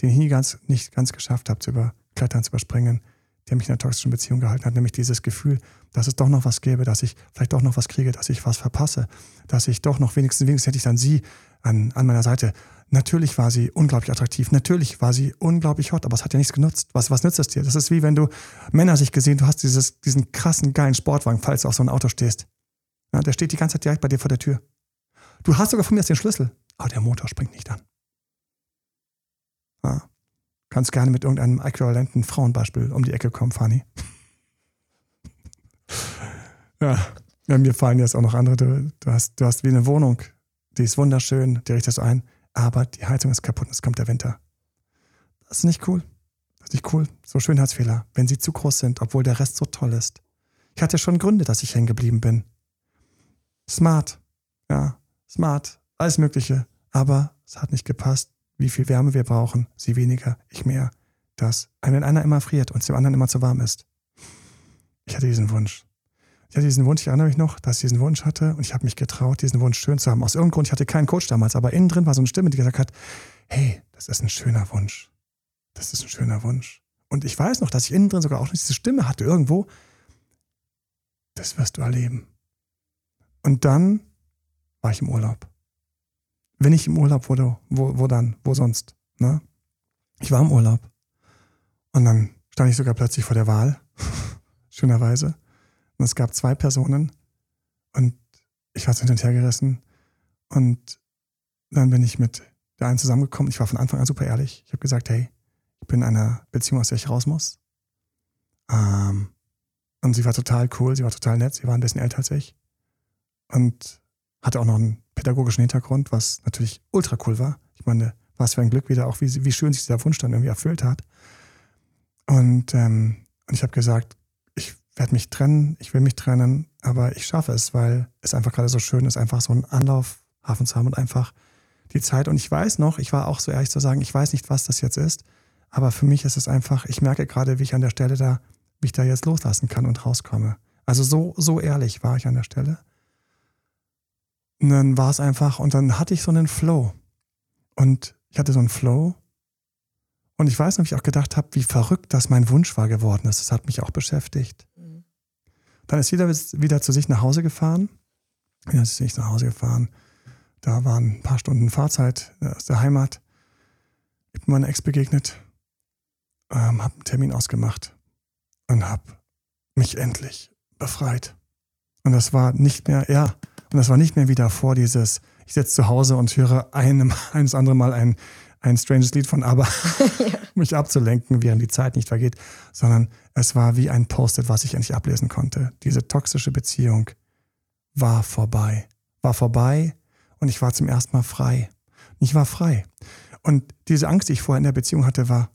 S1: den ich nie ganz, nicht ganz geschafft habe zu überklettern, zu überspringen, der mich in einer toxischen Beziehung gehalten hat, nämlich dieses Gefühl, dass es doch noch was gäbe, dass ich vielleicht doch noch was kriege, dass ich was verpasse, dass ich doch noch wenigstens, wenigstens hätte ich dann sie an, an meiner Seite. Natürlich war sie unglaublich attraktiv, natürlich war sie unglaublich hot, aber es hat ja nichts genutzt. Was, was nützt es dir? Das ist wie wenn du Männer sich gesehen, du hast dieses, diesen krassen, geilen Sportwagen, falls du auf so ein Auto stehst. Ja, der steht die ganze Zeit direkt bei dir vor der Tür. Du hast sogar von mir aus den Schlüssel, aber der Motor springt nicht an. Ja. Kannst gerne mit irgendeinem äquivalenten Frauenbeispiel um die Ecke kommen, Fanny. *laughs* ja. ja, mir fallen jetzt auch noch andere. Du, du, hast, du hast wie eine Wohnung, die ist wunderschön, die richtest du ein, aber die Heizung ist kaputt und es kommt der Winter. Das ist nicht cool. Das ist nicht cool. So Schönheitsfehler, wenn sie zu groß sind, obwohl der Rest so toll ist. Ich hatte schon Gründe, dass ich hängen geblieben bin. Smart, ja, smart, alles Mögliche. Aber es hat nicht gepasst wie viel Wärme wir brauchen, sie weniger, ich mehr. Dass, wenn einer immer friert und dem anderen immer zu warm ist. Ich hatte diesen Wunsch. Ich hatte diesen Wunsch, ich erinnere mich noch, dass ich diesen Wunsch hatte und ich habe mich getraut, diesen Wunsch schön zu haben. Aus irgendeinem Grund, ich hatte keinen Coach damals, aber innen drin war so eine Stimme, die gesagt hat, hey, das ist ein schöner Wunsch. Das ist ein schöner Wunsch. Und ich weiß noch, dass ich innen drin sogar auch noch diese Stimme hatte, irgendwo. Das wirst du erleben. Und dann war ich im Urlaub. Wenn ich im Urlaub wurde, wo, wo dann? Wo sonst? Ne? Ich war im Urlaub. Und dann stand ich sogar plötzlich vor der Wahl. *laughs* Schönerweise. Und es gab zwei Personen. Und ich war so hin und her gerissen. Und dann bin ich mit der einen zusammengekommen. Ich war von Anfang an super ehrlich. Ich habe gesagt, hey, ich bin in einer Beziehung, aus der ich raus muss. Ähm, und sie war total cool, sie war total nett, sie war ein bisschen älter als ich. Und hatte auch noch einen pädagogischen Hintergrund, was natürlich ultra cool war. Ich meine, was für ein Glück wieder auch, wie, wie schön sich dieser Wunsch dann irgendwie erfüllt hat. Und, ähm, und ich habe gesagt, werde mich trennen, ich will mich trennen, aber ich schaffe es, weil es einfach gerade so schön ist, einfach so einen Anlaufhafen zu haben und einfach die Zeit. Und ich weiß noch, ich war auch so ehrlich zu sagen, ich weiß nicht, was das jetzt ist, aber für mich ist es einfach, ich merke gerade, wie ich an der Stelle da, wie ich da jetzt loslassen kann und rauskomme. Also so, so ehrlich war ich an der Stelle. Und dann war es einfach, und dann hatte ich so einen Flow. Und ich hatte so einen Flow. Und ich weiß noch, wie ich auch gedacht habe, wie verrückt das mein Wunsch war geworden ist. Das hat mich auch beschäftigt. Dann ist jeder wieder zu sich nach Hause gefahren. Wieder zu sich nach Hause gefahren. Da waren ein paar Stunden Fahrzeit aus der Heimat. Ich bin meiner Ex begegnet. Ähm, hab einen Termin ausgemacht. Und hab mich endlich befreit. Und das war nicht mehr, ja, und das war nicht mehr wieder vor dieses, ich sitze zu Hause und höre einem, *laughs* eines andere Mal ein, ein stranges Lied von ABBA, *laughs* ja. *laughs* mich abzulenken, während die Zeit nicht vergeht, sondern es war wie ein Post-it, was ich endlich ablesen konnte. Diese toxische Beziehung war vorbei. War vorbei und ich war zum ersten Mal frei. Ich war frei. Und diese Angst, die ich vorher in der Beziehung hatte, war,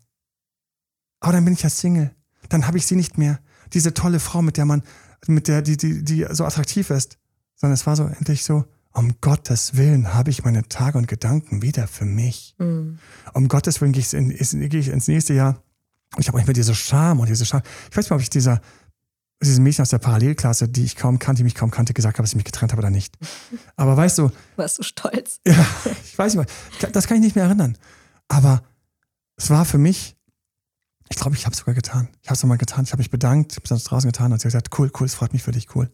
S1: aber dann bin ich ja Single. Dann habe ich sie nicht mehr. Diese tolle Frau, mit der man, mit der, die, die, die so attraktiv ist sondern es war so endlich so, um Gottes Willen habe ich meine Tage und Gedanken wieder für mich. Mhm. Um Gottes Willen gehe ich, in, gehe ich ins nächste Jahr Und ich habe auch nicht mehr diese Scham und diese Scham. Ich weiß nicht, ob ich dieser, diesem Mädchen aus der Parallelklasse, die ich kaum kannte, die mich kaum kannte, gesagt habe, dass ich mich getrennt habe oder nicht. *laughs* Aber weißt du.
S3: Warst du stolz? *laughs*
S1: Ja, ich weiß nicht mehr. Das kann ich nicht mehr erinnern. Aber es war für mich, ich glaube, ich habe es sogar getan. Ich habe es nochmal getan. Ich habe mich bedankt, ich habe es draußen getan und sie hat gesagt, cool, cool, es freut mich für dich, cool.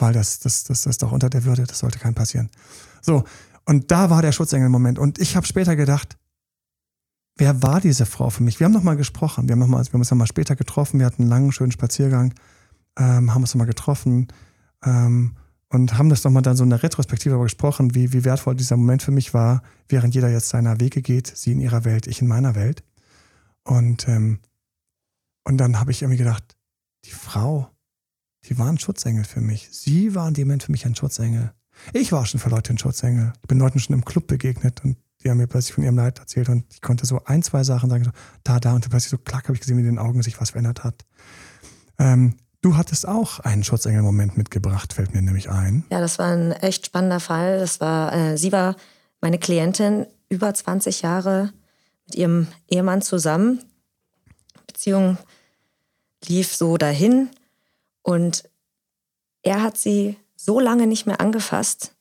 S1: Weil das, das, das, das ist doch unter der Würde, das sollte keinem passieren. So, und da war der Schutzengel-Moment. Und ich habe später gedacht, wer war diese Frau für mich? Wir haben nochmal gesprochen, wir haben, noch mal, wir haben uns nochmal später getroffen, wir hatten einen langen, schönen Spaziergang, ähm, haben uns nochmal getroffen ähm, und haben das nochmal dann so in der Retrospektive darüber gesprochen, wie, wie wertvoll dieser Moment für mich war, während jeder jetzt seiner Wege geht, sie in ihrer Welt, ich in meiner Welt. Und, ähm, und dann habe ich irgendwie gedacht, die Frau, die war ein Schutzengel für mich. Sie war in dem Moment für mich ein Schutzengel. Ich war schon für Leute ein Schutzengel. Ich bin Leuten schon im Club begegnet und die haben mir plötzlich von ihrem Leid erzählt und ich konnte so ein, zwei Sachen sagen, so da, da und plötzlich so klack habe ich gesehen, wie in den Augen sich was verändert hat. Ähm, du hattest auch einen Schutzengel-Moment mitgebracht, fällt mir nämlich ein.
S3: Ja, das war ein echt spannender Fall. Das war, äh, sie war meine Klientin, über 20 Jahre mit ihrem Ehemann zusammen. Beziehung lief so dahin und er hat sie so lange nicht mehr angefasst,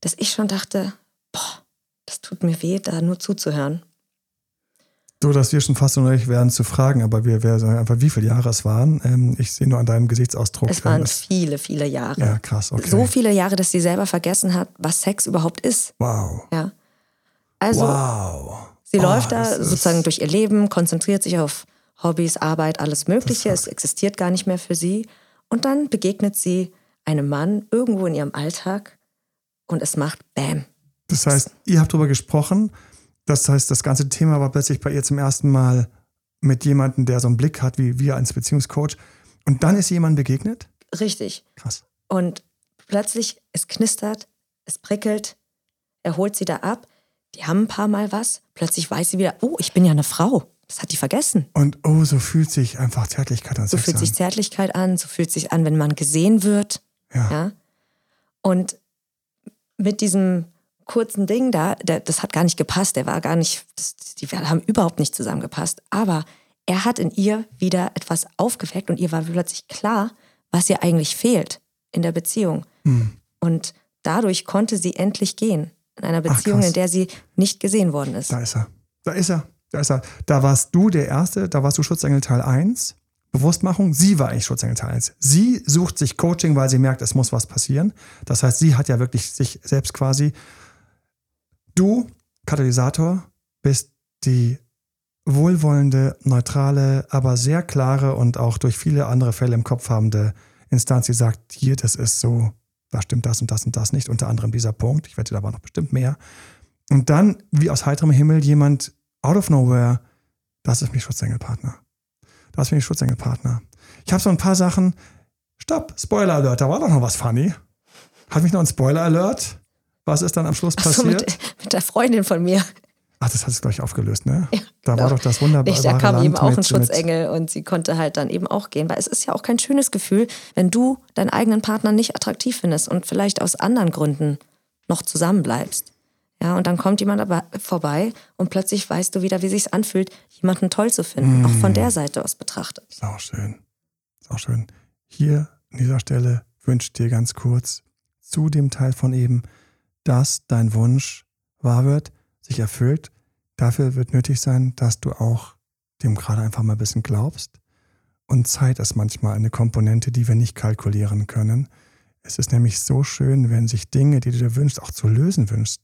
S3: dass ich schon dachte, boah, das tut mir weh, da nur zuzuhören.
S1: So, dass wir schon fast unrecht werden zu fragen, aber wir werden einfach, wie viele Jahre es waren. Ähm, ich sehe nur an deinem Gesichtsausdruck.
S3: Es waren es, viele, viele Jahre.
S1: Ja, krass, okay.
S3: So viele Jahre, dass sie selber vergessen hat, was Sex überhaupt ist.
S1: Wow.
S3: Ja. Also,
S1: wow.
S3: sie oh, läuft da sozusagen durch ihr Leben, konzentriert sich auf Hobbys, Arbeit, alles Mögliche. Es existiert gar nicht mehr für sie. Und dann begegnet sie einem Mann irgendwo in ihrem Alltag und es macht Bam.
S1: Das heißt, ihr habt darüber gesprochen. Das heißt, das ganze Thema war plötzlich bei ihr zum ersten Mal mit jemandem, der so einen Blick hat wie wir als Beziehungscoach. Und dann ist jemand begegnet?
S3: Richtig.
S1: Krass.
S3: Und plötzlich, es knistert, es prickelt, er holt sie da ab. Die haben ein paar Mal was. Plötzlich weiß sie wieder, oh, ich bin ja eine Frau. Das hat die vergessen.
S1: Und oh, so fühlt sich einfach Zärtlichkeit an.
S3: So fühlt sich Zärtlichkeit an, so fühlt sich an, wenn man gesehen wird.
S1: Ja.
S3: ja? Und mit diesem kurzen Ding da, der, das hat gar nicht gepasst, der war gar nicht, das, die haben überhaupt nicht zusammengepasst. Aber er hat in ihr wieder etwas aufgeweckt und ihr war plötzlich klar, was ihr eigentlich fehlt in der Beziehung.
S1: Hm.
S3: Und dadurch konnte sie endlich gehen. In einer Beziehung, Ach, in der sie nicht gesehen worden ist.
S1: Da ist er. Da ist er. Da ist er. Da warst du der Erste, da warst du Schutzengel Teil 1. Bewusstmachung, sie war eigentlich Schutzengel Teil 1. Sie sucht sich Coaching, weil sie merkt, es muss was passieren. Das heißt, sie hat ja wirklich sich selbst quasi Du, Katalysator, bist die wohlwollende, neutrale, aber sehr klare und auch durch viele andere Fälle im Kopf habende Instanz, die sagt, hier, das ist so, da stimmt das und das und das nicht, unter anderem dieser Punkt. Ich wette, da war noch bestimmt mehr. Und dann, wie aus heiterem Himmel, jemand out of nowhere, das ist mein Schutzengelpartner. Das ist mein Schutzengelpartner. Ich habe so ein paar Sachen. Stopp, Spoiler Alert, da war doch noch was funny. Hat mich noch ein Spoiler Alert? Was ist dann am Schluss passiert? So,
S3: mit, mit, der Freundin von mir.
S1: Ach, das hat es gleich aufgelöst, ne? Ja, da genau. war doch das wunderbare
S3: Nicht, Da kam Land eben auch ein Schutzengel und sie konnte halt dann eben auch gehen, weil es ist ja auch kein schönes Gefühl, wenn du deinen eigenen Partner nicht attraktiv findest und vielleicht aus anderen Gründen noch zusammenbleibst. Ja, und dann kommt jemand aber vorbei und plötzlich weißt du wieder, wie sich anfühlt, jemanden toll zu finden, mm. auch von der Seite aus betrachtet.
S1: Sau schön. Sau schön. Hier an dieser Stelle wünsche ich dir ganz kurz zu dem Teil von eben, dass dein Wunsch wahr wird, sich erfüllt. Dafür wird nötig sein, dass du auch dem gerade einfach mal ein bisschen glaubst. Und Zeit ist manchmal eine Komponente, die wir nicht kalkulieren können. Es ist nämlich so schön, wenn sich Dinge, die du dir wünschst, auch zu lösen wünschst.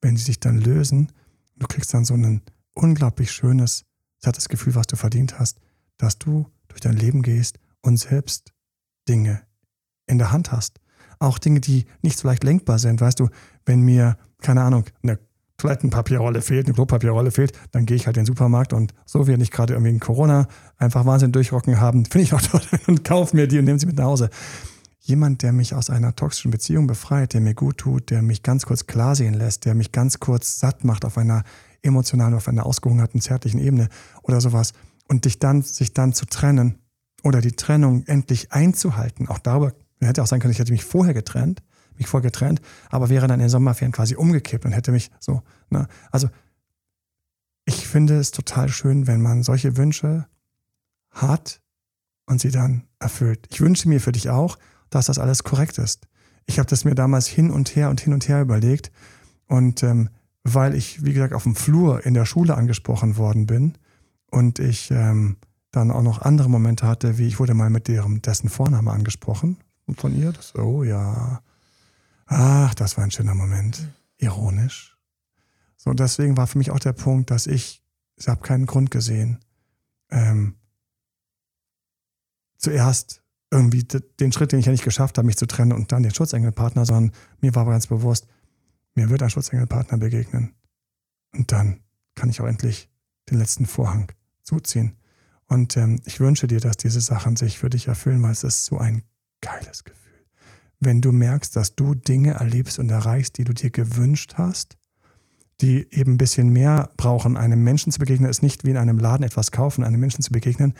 S1: Wenn sie sich dann lösen, du kriegst dann so ein unglaublich schönes, sattes Gefühl, was du verdient hast, dass du durch dein Leben gehst und selbst Dinge in der Hand hast auch Dinge, die nicht so leicht lenkbar sind. Weißt du, wenn mir, keine Ahnung, eine Toilettenpapierrolle fehlt, eine Klopapierrolle fehlt, dann gehe ich halt in den Supermarkt und so wie nicht gerade irgendwie in Corona einfach Wahnsinn durchrocken haben, *laughs* finde ich auch toll und kaufe mir die und nehme sie mit nach Hause. Jemand, der mich aus einer toxischen Beziehung befreit, der mir gut tut, der mich ganz kurz klar sehen lässt, der mich ganz kurz satt macht auf einer emotionalen, auf einer ausgehungerten, zärtlichen Ebene oder sowas und dich dann, sich dann zu trennen oder die Trennung endlich einzuhalten, auch darüber Hätte auch sein können, ich hätte mich vorher getrennt, mich vorher getrennt, aber wäre dann in den Sommerferien quasi umgekippt und hätte mich so, ne? Also ich finde es total schön, wenn man solche Wünsche hat und sie dann erfüllt. Ich wünsche mir für dich auch, dass das alles korrekt ist. Ich habe das mir damals hin und her und hin und her überlegt und ähm, weil ich, wie gesagt, auf dem Flur in der Schule angesprochen worden bin und ich ähm, dann auch noch andere Momente hatte, wie ich wurde mal mit deren, dessen Vorname angesprochen und von ihr, das, oh ja, ach, das war ein schöner Moment, ironisch. So, deswegen war für mich auch der Punkt, dass ich, ich habe keinen Grund gesehen, ähm, zuerst irgendwie den Schritt, den ich ja nicht geschafft habe, mich zu trennen und dann den Schutzengelpartner, sondern mir war aber ganz bewusst, mir wird ein Schutzengelpartner begegnen. Und dann kann ich auch endlich den letzten Vorhang zuziehen. Und ähm, ich wünsche dir, dass diese Sachen sich für dich erfüllen, weil es ist so ein geiles Gefühl. Wenn du merkst, dass du Dinge erlebst und erreichst, die du dir gewünscht hast, die eben ein bisschen mehr brauchen, einem Menschen zu begegnen, ist nicht wie in einem Laden etwas kaufen, einem Menschen zu begegnen,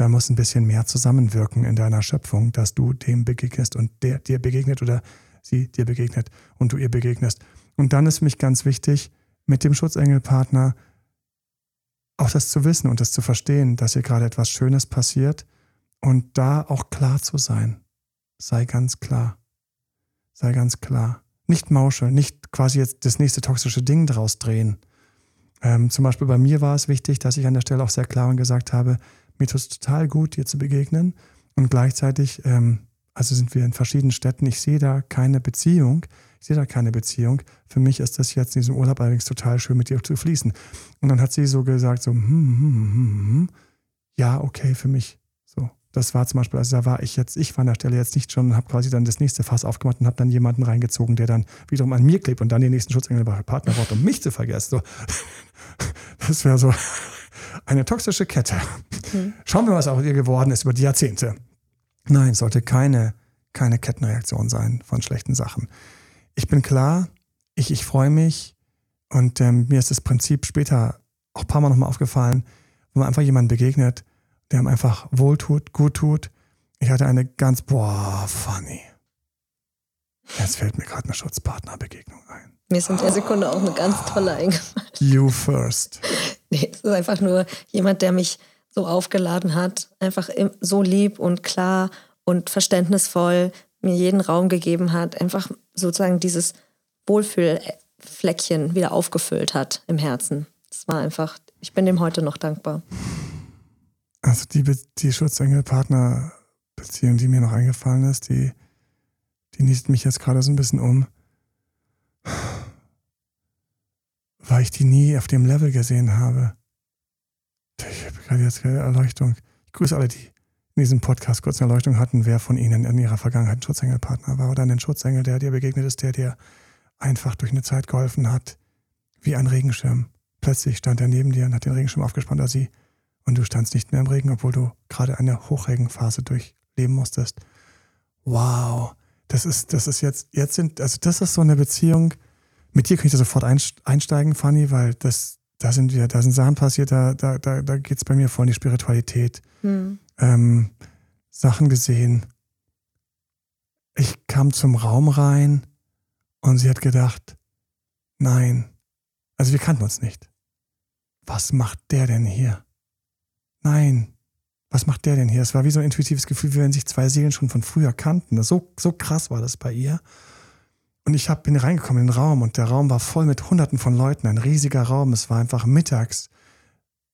S1: da muss ein bisschen mehr zusammenwirken in deiner Schöpfung, dass du dem begegnest und der dir begegnet oder sie dir begegnet und du ihr begegnest. Und dann ist für mich ganz wichtig, mit dem Schutzengelpartner auch das zu wissen und das zu verstehen, dass hier gerade etwas Schönes passiert und da auch klar zu sein. Sei ganz klar. Sei ganz klar. Nicht mauscheln, nicht quasi jetzt das nächste toxische Ding draus drehen. Ähm, zum Beispiel bei mir war es wichtig, dass ich an der Stelle auch sehr klar und gesagt habe, mir tut es total gut, dir zu begegnen. Und gleichzeitig, ähm, also sind wir in verschiedenen Städten, ich sehe da keine Beziehung. Ich sehe da keine Beziehung. Für mich ist das jetzt in diesem Urlaub allerdings total schön, mit dir zu fließen. Und dann hat sie so gesagt, so, hm, hm, hm, hm, hm. ja, okay, für mich. So, das war zum Beispiel, also da war ich jetzt, ich war an der Stelle jetzt nicht schon und habe quasi dann das nächste Fass aufgemacht und habe dann jemanden reingezogen, der dann wiederum an mir klebt und dann den nächsten Schutzengelpartner braucht, um mich zu vergessen. So, *laughs* das wäre so eine toxische Kette. Mhm. Schauen wir, was auch ihr geworden ist über die Jahrzehnte. Nein, sollte keine, keine Kettenreaktion sein von schlechten Sachen. Ich bin klar, ich, ich freue mich und ähm, mir ist das Prinzip später auch ein paar Mal nochmal aufgefallen, wo man einfach jemanden begegnet, der einem einfach wohltut, gut tut. Ich hatte eine ganz, boah, funny. Jetzt fällt mir gerade eine Schutzpartnerbegegnung ein.
S3: Mir ist in der Sekunde auch eine ganz tolle eingefallen.
S1: You first. *laughs*
S3: Nee, es ist einfach nur jemand, der mich so aufgeladen hat, einfach so lieb und klar und verständnisvoll mir jeden Raum gegeben hat, einfach sozusagen dieses Wohlfühlfleckchen wieder aufgefüllt hat im Herzen. Das war einfach, ich bin dem heute noch dankbar.
S1: Also die, die Schutzengel-Partner-Beziehung, die mir noch eingefallen ist, die, die nießt mich jetzt gerade so ein bisschen um weil ich die nie auf dem Level gesehen habe. Ich habe gerade jetzt keine Erleuchtung. Ich grüße alle, die in diesem Podcast kurz eine Erleuchtung hatten, wer von ihnen in ihrer Vergangenheit ein Schutzengelpartner war oder ein Schutzengel, der dir begegnet ist, der dir einfach durch eine Zeit geholfen hat, wie ein Regenschirm. Plötzlich stand er neben dir und hat den Regenschirm aufgespannt, oder sie, und du standst nicht mehr im Regen, obwohl du gerade eine Hochregenphase durchleben musstest. Wow, das ist, das ist jetzt, jetzt sind, also das ist so eine Beziehung, mit dir kann ich da sofort einsteigen, Fanny, weil das, da sind wir, da sind Sachen passiert, da, da, da, da geht es bei mir voll in die Spiritualität. Hm. Ähm, Sachen gesehen. Ich kam zum Raum rein und sie hat gedacht, nein, also wir kannten uns nicht. Was macht der denn hier? Nein, was macht der denn hier? Es war wie so ein intuitives Gefühl, wie wenn sich zwei Seelen schon von früher kannten. So, so krass war das bei ihr. Und ich hab, bin reingekommen in den Raum und der Raum war voll mit Hunderten von Leuten, ein riesiger Raum. Es war einfach mittags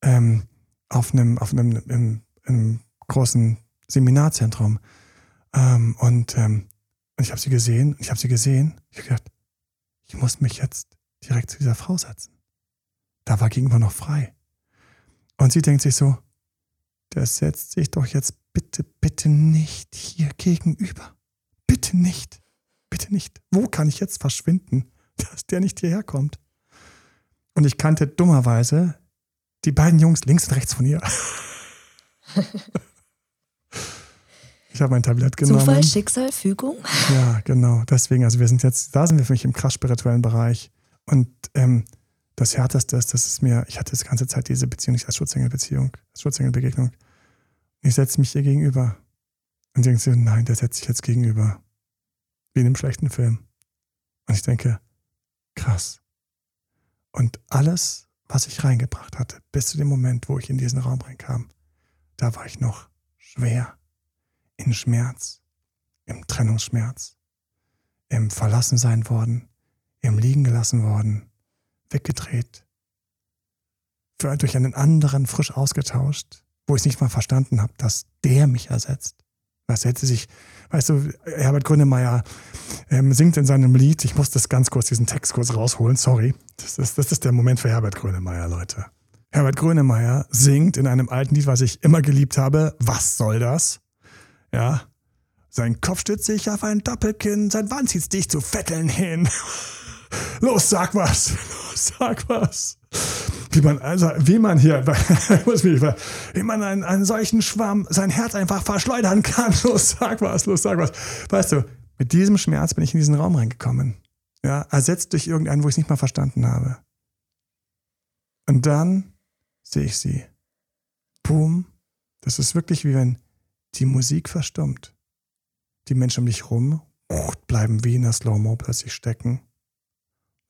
S1: ähm, auf einem, auf einem, im, im großen Seminarzentrum. Ähm, und ähm, ich habe sie gesehen, ich habe sie gesehen. Ich habe gedacht, ich muss mich jetzt direkt zu dieser Frau setzen. Da war gegenüber noch frei. Und sie denkt sich so, der setzt sich doch jetzt bitte, bitte nicht hier gegenüber. Bitte nicht. Bitte nicht. Wo kann ich jetzt verschwinden, *laughs* dass der nicht hierher kommt? Und ich kannte dummerweise die beiden Jungs links und rechts von ihr. *laughs* ich habe mein Tablett genommen.
S3: Zufall, Schicksal, Fügung? *laughs*
S1: Ja, genau. Deswegen, also wir sind jetzt, da sind wir für mich im krass spirituellen Bereich. Und ähm, das Härteste ist, dass es mir, ich hatte die ganze Zeit diese Beziehung nicht als Schutzengel-Beziehung, als Schutzengel-Begegnung. Ich setze mich ihr gegenüber. Und denke sie, nein, der setzt sich jetzt gegenüber wie in einem schlechten Film. Und ich denke, krass. Und alles, was ich reingebracht hatte, bis zu dem Moment, wo ich in diesen Raum reinkam, da war ich noch schwer, in Schmerz, im Trennungsschmerz, im Verlassensein worden, im Liegen gelassen worden, weggedreht, für, durch einen anderen frisch ausgetauscht, wo ich nicht mal verstanden habe, dass der mich ersetzt. Was hätte sich, weißt du, Herbert Grönemeyer ähm, singt in seinem Lied, ich muss das ganz kurz, diesen Text kurz rausholen, sorry. Das ist, das ist der Moment für Herbert Grönemeyer, Leute. Herbert Grönemeyer singt in einem alten Lied, was ich immer geliebt habe, Was soll das? Ja. Sein Kopf stützt sich auf ein Doppelkinn, sein Wann zieht dich zu Vetteln hin. *laughs* Los, sag was. *laughs* Los, sag was wie man, also, wie man hier, *laughs* wie man einen, einen solchen Schwamm sein Herz einfach verschleudern kann. *laughs* Los, sag was, los, sag was. Weißt du, mit diesem Schmerz bin ich in diesen Raum reingekommen. Ja, ersetzt durch irgendeinen, wo ich es nicht mal verstanden habe. Und dann sehe ich sie. Boom. Das ist wirklich wie wenn die Musik verstummt. Die Menschen um dich rum bleiben wie in der Slow-Mo plötzlich stecken.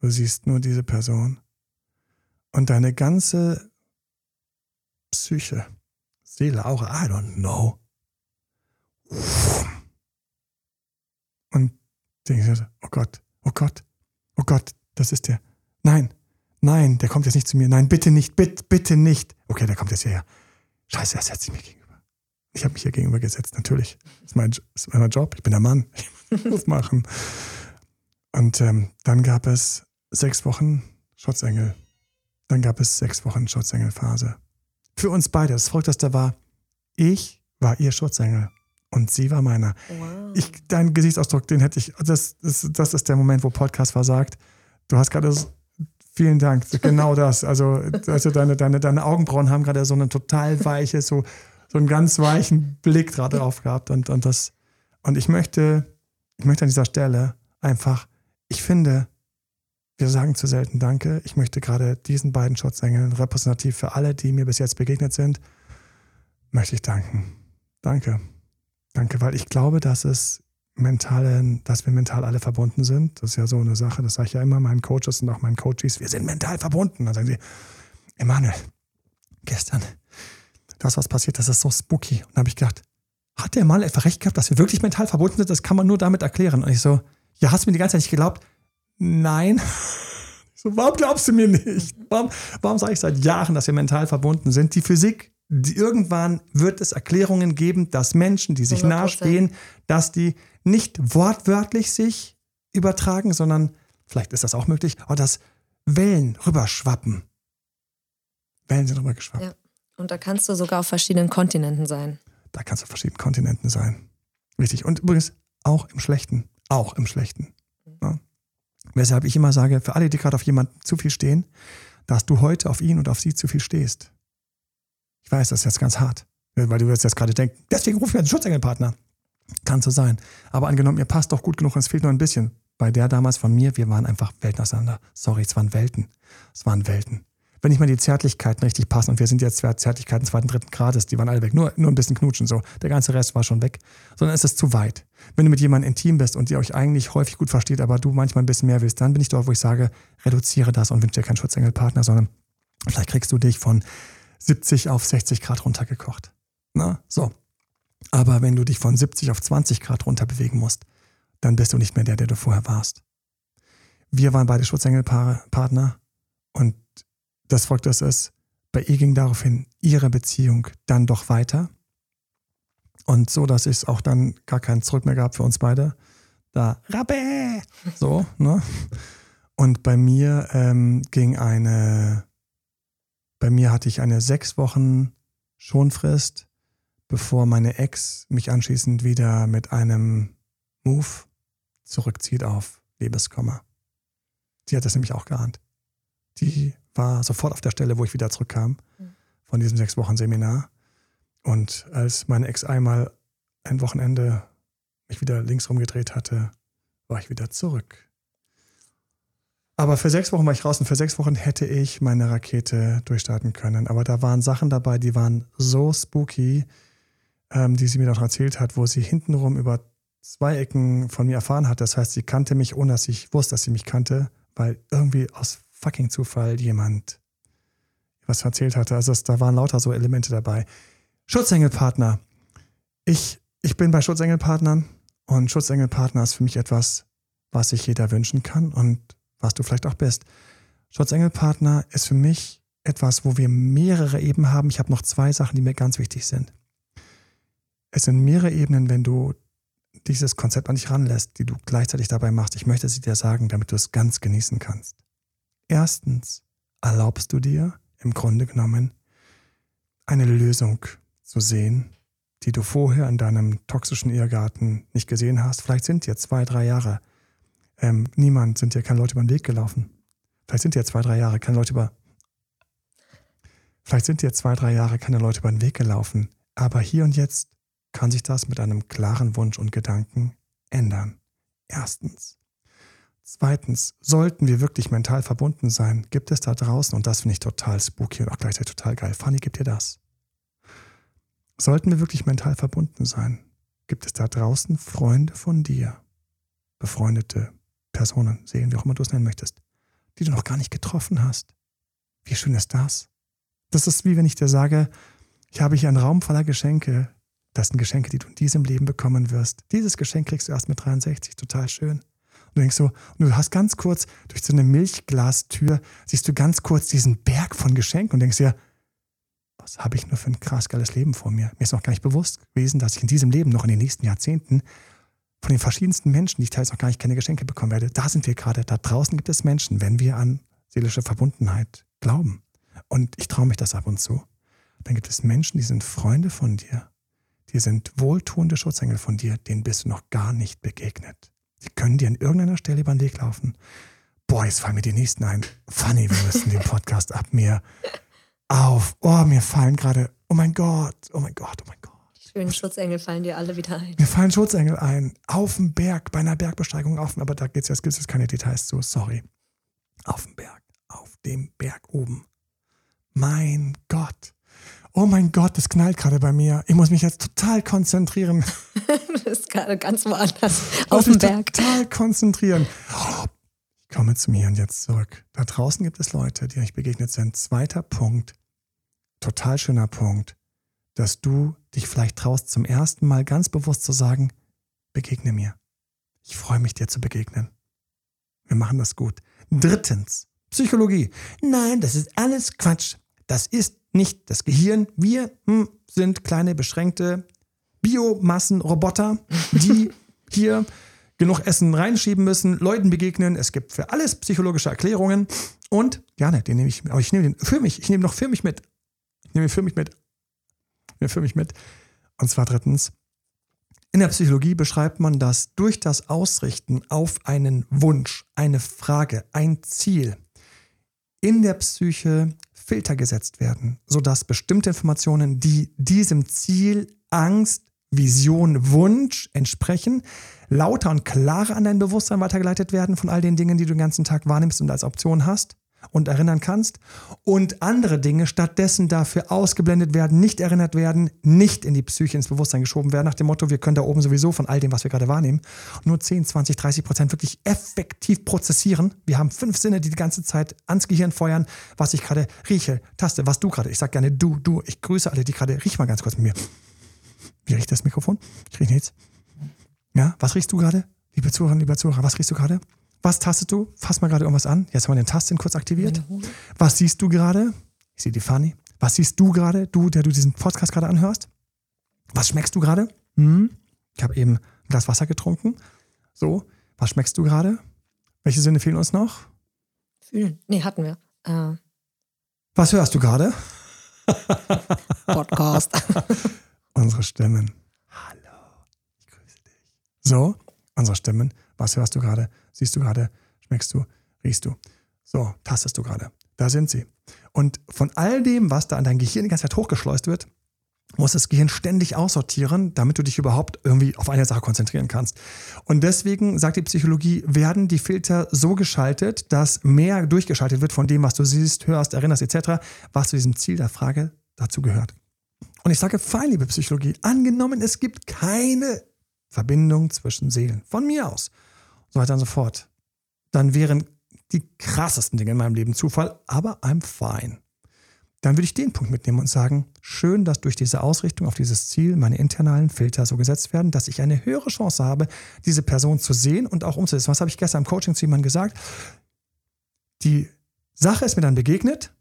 S1: Du siehst nur diese Person. Und deine ganze Psyche, Seele, auch, I don't know. Und denkst du, oh Gott, oh Gott, oh Gott, das ist der. Nein, nein, der kommt jetzt nicht zu mir. Nein, bitte nicht, bitte, bitte nicht. Okay, der kommt jetzt hierher. Scheiße, er setzt sich mir gegenüber. Ich habe mich hier gegenüber gesetzt, natürlich. Das ist mein, ist mein Job, ich bin der Mann. Ich muss machen. Und ähm, dann gab es sechs Wochen Schutzengel. Dann gab es sechs Wochen Schutzengelphase. Für uns beide. Das Verrückteste war, ich war ihr Schutzengel und sie war meiner. Wow. Ich, dein Gesichtsausdruck, den hätte ich, das, das, das ist der Moment, wo Podcast versagt. Du hast gerade, so, vielen Dank, genau *laughs* das. Also, also deine, deine, deine Augenbrauen haben gerade so einen total weiche, so, so einen ganz weichen Blick gerade drauf gehabt. Und, und, das, und ich möchte, ich möchte an dieser Stelle einfach, ich finde, wir sagen zu selten Danke. Ich möchte gerade diesen beiden Schutzengeln repräsentativ für alle, die mir bis jetzt begegnet sind, möchte ich danken. Danke. Danke, weil ich glaube, dass es mentalen, dass wir mental alle verbunden sind. Das ist ja so eine Sache, das sage ich ja immer meinen Coaches und auch meinen Coaches, wir sind mental verbunden. Dann sagen sie, Emanuel, gestern, das, was passiert, das ist so spooky. Und dann habe ich gedacht, hat der mal einfach recht gehabt, dass wir wirklich mental verbunden sind? Das kann man nur damit erklären. Und ich so, ja, hast du mir die ganze Zeit nicht geglaubt? nein. *laughs* So, warum glaubst du mir nicht? Warum, warum sage ich seit Jahren, dass wir mental verbunden sind? Die Physik, die, irgendwann wird es Erklärungen geben, dass Menschen, die sich 100%. nahestehen, dass die nicht wortwörtlich sich übertragen, sondern vielleicht ist das auch möglich, aber dass Wellen rüberschwappen. Wellen sind rübergeschwappt. Ja.
S3: Und da kannst du sogar auf verschiedenen Kontinenten sein.
S1: Da kannst du auf verschiedenen Kontinenten sein. Richtig. Und übrigens auch im Schlechten. Auch im Schlechten. Ja. Weshalb ich immer sage, für alle, die gerade auf jemanden zu viel stehen, dass du heute auf ihn und auf sie zu viel stehst. Ich weiß, das ist jetzt ganz hart, weil du jetzt gerade denken, deswegen rufe ich einen Schutzengelpartner. Kann so sein. Aber angenommen, ihr passt doch gut genug und es fehlt nur ein bisschen. Bei der damals von mir, wir waren einfach Welten auseinander. Sorry, es waren Welten. Es waren Welten wenn nicht mal die Zärtlichkeiten richtig passen, und wir sind jetzt Zärtlichkeiten zweiten, dritten Grades, die waren alle weg, nur, nur ein bisschen knutschen, so. Der ganze Rest war schon weg. Sondern es ist zu weit. Wenn du mit jemandem intim bist und ihr euch eigentlich häufig gut versteht, aber du manchmal ein bisschen mehr willst, dann bin ich dort, wo ich sage, reduziere das und wünsche dir keinen Schutzengelpartner, sondern vielleicht kriegst du dich von 70 auf 60 Grad runtergekocht. Na, so. Aber wenn du dich von 70 auf 20 Grad runter bewegen musst, dann bist du nicht mehr der, der du vorher warst. Wir waren beide Schutzengelpartner und das folgt das ist, bei ihr ging daraufhin ihre Beziehung dann doch weiter. Und so, dass es auch dann gar keinen Zurück mehr gab für uns beide. Da, Rabbe! So, ne? Und bei mir ähm, ging eine, bei mir hatte ich eine sechs Wochen Schonfrist, bevor meine Ex mich anschließend wieder mit einem Move zurückzieht auf Liebeskummer. Die hat das nämlich auch geahnt. Die war sofort auf der Stelle, wo ich wieder zurückkam von diesem sechs Wochen Seminar. Und als meine Ex einmal ein Wochenende mich wieder links rumgedreht hatte, war ich wieder zurück. Aber für sechs Wochen war ich raus und für sechs Wochen hätte ich meine Rakete durchstarten können. Aber da waren Sachen dabei, die waren so spooky, ähm, die sie mir noch erzählt hat, wo sie hintenrum über zwei Ecken von mir erfahren hat. Das heißt, sie kannte mich, ohne dass ich wusste, dass sie mich kannte, weil irgendwie aus fucking Zufall jemand was erzählt hatte. Also es, da waren lauter so Elemente dabei. Schutzengelpartner. Ich, ich bin bei Schutzengelpartnern und Schutzengelpartner ist für mich etwas, was sich jeder wünschen kann und was du vielleicht auch bist. Schutzengelpartner ist für mich etwas, wo wir mehrere Ebenen haben. Ich habe noch zwei Sachen, die mir ganz wichtig sind. Es sind mehrere Ebenen, wenn du dieses Konzept an dich ranlässt, die du gleichzeitig dabei machst. Ich möchte sie dir sagen, damit du es ganz genießen kannst. Erstens erlaubst du dir im Grunde genommen eine Lösung zu sehen, die du vorher in deinem toxischen Ehegarten nicht gesehen hast. Vielleicht sind dir zwei, drei Jahre ähm, niemand, sind dir keine Leute über den Weg gelaufen. Vielleicht sind dir zwei, drei Jahre keine Leute über Vielleicht sind dir zwei, drei Jahre keine Leute über den Weg gelaufen, aber hier und jetzt kann sich das mit einem klaren Wunsch und Gedanken ändern. Erstens. Zweitens, sollten wir wirklich mental verbunden sein, gibt es da draußen, und das finde ich total spooky und auch gleichzeitig total geil. Fanny, gibt dir das? Sollten wir wirklich mental verbunden sein, gibt es da draußen Freunde von dir, befreundete Personen, Seelen, wie auch immer du es nennen möchtest, die du noch gar nicht getroffen hast. Wie schön ist das? Das ist wie wenn ich dir sage, ich habe hier einen Raum voller Geschenke. Das sind Geschenke, die du in diesem Leben bekommen wirst. Dieses Geschenk kriegst du erst mit 63, total schön. Du denkst so, und du hast ganz kurz durch so eine Milchglastür, siehst du ganz kurz diesen Berg von Geschenken und denkst dir, was habe ich nur für ein krass geiles Leben vor mir? Mir ist noch gar nicht bewusst gewesen, dass ich in diesem Leben noch in den nächsten Jahrzehnten von den verschiedensten Menschen, die ich teils noch gar nicht kenne, Geschenke bekommen werde. Da sind wir gerade. Da draußen gibt es Menschen, wenn wir an seelische Verbundenheit glauben. Und ich traue mich das ab und zu. Dann gibt es Menschen, die sind Freunde von dir. Die sind wohltuende Schutzengel von dir, denen bist du noch gar nicht begegnet. Die können dir an irgendeiner Stelle über den Weg laufen. Boah, jetzt fallen mir die nächsten ein. Funny, wir müssen den Podcast ab mir auf. Oh, mir fallen gerade, oh mein Gott, oh mein Gott, oh mein Gott.
S3: Die schönen Schutzengel fallen dir alle wieder ein.
S1: Mir fallen Schutzengel ein. Auf dem Berg, bei einer Bergbesteigung auf, aber da geht's jetzt, gibt es jetzt keine Details zu, sorry. Auf dem Berg, auf dem Berg oben. Mein Gott. Oh mein Gott, das knallt gerade bei mir. Ich muss mich jetzt total konzentrieren. *laughs*
S3: das ist gerade ganz woanders. Auf dem Berg.
S1: Total konzentrieren. Ich komme zu mir und jetzt zurück. Da draußen gibt es Leute, die euch begegnet sind. Zweiter Punkt. Total schöner Punkt. Dass du dich vielleicht traust, zum ersten Mal ganz bewusst zu sagen, begegne mir. Ich freue mich, dir zu begegnen. Wir machen das gut. Drittens, Psychologie. Nein, das ist alles Quatsch. Das ist nicht das Gehirn. Wir hm, sind kleine, beschränkte Biomassenroboter, die *laughs* hier genug Essen reinschieben müssen, Leuten begegnen. Es gibt für alles psychologische Erklärungen. Und gerne, den nehme ich, aber ich nehme den für mich, ich nehme noch für mich mit. Ich nehme ihn für mich mit. Ich nehme für mich mit. Und zwar drittens, in der Psychologie beschreibt man das durch das Ausrichten auf einen Wunsch, eine Frage, ein Ziel in der Psyche Filter gesetzt werden, sodass bestimmte Informationen, die diesem Ziel, Angst, Vision, Wunsch entsprechen, lauter und klarer an dein Bewusstsein weitergeleitet werden von all den Dingen, die du den ganzen Tag wahrnimmst und als Option hast und erinnern kannst und andere Dinge stattdessen dafür ausgeblendet werden, nicht erinnert werden, nicht in die Psyche, ins Bewusstsein geschoben werden, nach dem Motto, wir können da oben sowieso von all dem, was wir gerade wahrnehmen, nur 10, 20, 30 Prozent wirklich effektiv prozessieren. Wir haben fünf Sinne, die die ganze Zeit ans Gehirn feuern, was ich gerade rieche, taste, was du gerade, ich sag gerne du, du, ich grüße alle, die gerade, riech mal ganz kurz mit mir. Wie riecht das Mikrofon? Ich rieche nichts. Ja, was riechst du gerade? Liebe Zuhörer, lieber Zuhörer, was riechst du gerade? Was tastest du? Fass mal gerade irgendwas an. Jetzt haben wir den Tasten kurz aktiviert. Was siehst du gerade? Ich sehe die Fanny. Was siehst du gerade, du, der du diesen Podcast gerade anhörst? Was schmeckst du gerade? Hm? Ich habe eben ein Glas Wasser getrunken. So, was schmeckst du gerade? Welche Sinne fehlen uns noch?
S3: Fühlen. Nee, hatten wir. Äh.
S1: Was hörst du gerade? *laughs*
S3: Podcast. *laughs*
S1: unsere Stimmen. Hallo, ich grüße dich. So, unsere Stimmen. Was hörst du gerade? Siehst du gerade? Schmeckst du? Riechst du? So, tastest du gerade. Da sind sie. Und von all dem, was da an dein Gehirn die ganze Zeit hochgeschleust wird, muss das Gehirn ständig aussortieren, damit du dich überhaupt irgendwie auf eine Sache konzentrieren kannst. Und deswegen, sagt die Psychologie, werden die Filter so geschaltet, dass mehr durchgeschaltet wird von dem, was du siehst, hörst, erinnerst etc., was zu diesem Ziel der Frage dazu gehört. Und ich sage, fein, liebe Psychologie, angenommen, es gibt keine Verbindung zwischen Seelen, von mir aus, so weiter und so fort, dann wären die krassesten Dinge in meinem Leben Zufall, aber I'm fine. dann würde ich den Punkt mitnehmen und sagen, schön, dass durch diese Ausrichtung auf dieses Ziel meine internalen Filter so gesetzt werden, dass ich eine höhere Chance habe, diese Person zu sehen und auch umzusetzen. Was habe ich gestern im Coaching zu jemandem gesagt? Die Sache ist mir dann begegnet.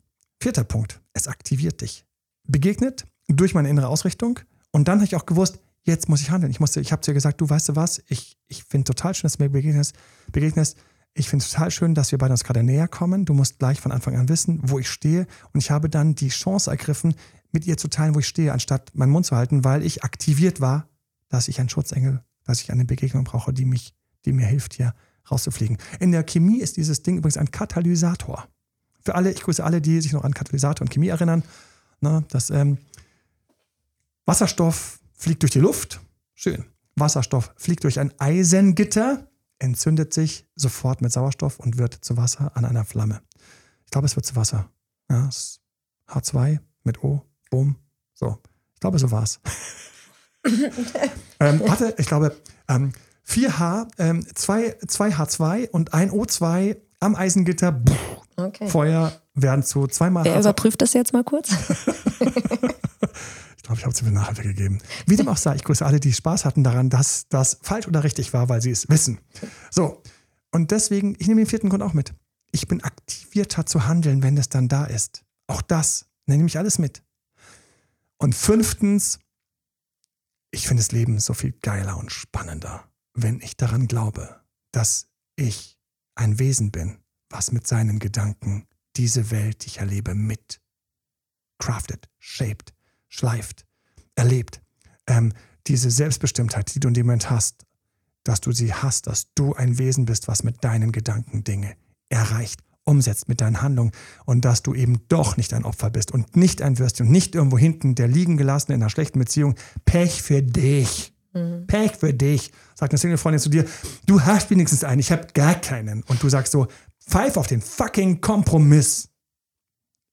S1: Vierter Punkt, es aktiviert dich. Begegnet durch meine innere Ausrichtung und dann habe ich auch gewusst, jetzt muss ich handeln. Ich, musste, ich habe zu ihr gesagt, du weißt du was, ich, ich finde total schön, dass du mir begegnest. begegnest. Ich finde es total schön, dass wir beide uns gerade näher kommen. Du musst gleich von Anfang an wissen, wo ich stehe. Und ich habe dann die Chance ergriffen, mit ihr zu teilen, wo ich stehe, anstatt meinen Mund zu halten, weil ich aktiviert war, dass ich einen Schutzengel, dass ich eine Begegnung brauche, die mich, die mir hilft, hier rauszufliegen. In der Chemie ist dieses Ding übrigens ein Katalysator. Für alle, ich grüße alle, die sich noch an Katalysator und Chemie erinnern. Ne, das ähm, Wasserstoff fliegt durch die Luft. Schön. Wasserstoff fliegt durch ein Eisengitter entzündet sich sofort mit Sauerstoff und wird zu Wasser an einer Flamme. Ich glaube, es wird zu Wasser. Ja, H2 mit O, Boom. So, ich glaube, so war es. *laughs* ähm, warte, ich glaube, ähm, 4H, ähm, 2, 2H2 und ein O2 am Eisengitter. Pff, okay. Feuer werden zu zweimal.
S3: Wer überprüft das jetzt mal kurz? *laughs*
S1: glaube, ich habe zu viel Nachhilfe gegeben. Wie dem auch sei, ich grüße alle, die Spaß hatten daran, dass das falsch oder richtig war, weil sie es wissen. So, und deswegen, ich nehme den vierten Grund auch mit. Ich bin aktivierter zu handeln, wenn es dann da ist. Auch das, nehme ich alles mit. Und fünftens, ich finde das Leben so viel geiler und spannender, wenn ich daran glaube, dass ich ein Wesen bin, was mit seinen Gedanken diese Welt, die ich erlebe, mit crafted, shaped, schleift, erlebt. Ähm, diese Selbstbestimmtheit, die du in dem Moment hast, dass du sie hast, dass du ein Wesen bist, was mit deinen Gedanken Dinge erreicht, umsetzt mit deinen Handlungen und dass du eben doch nicht ein Opfer bist und nicht ein Würstchen und nicht irgendwo hinten der liegen gelassen in einer schlechten Beziehung. Pech für dich. Mhm. Pech für dich. Sagt eine Single-Freundin zu dir, du hast wenigstens einen, ich habe gar keinen. Und du sagst so, pfeif auf den fucking Kompromiss.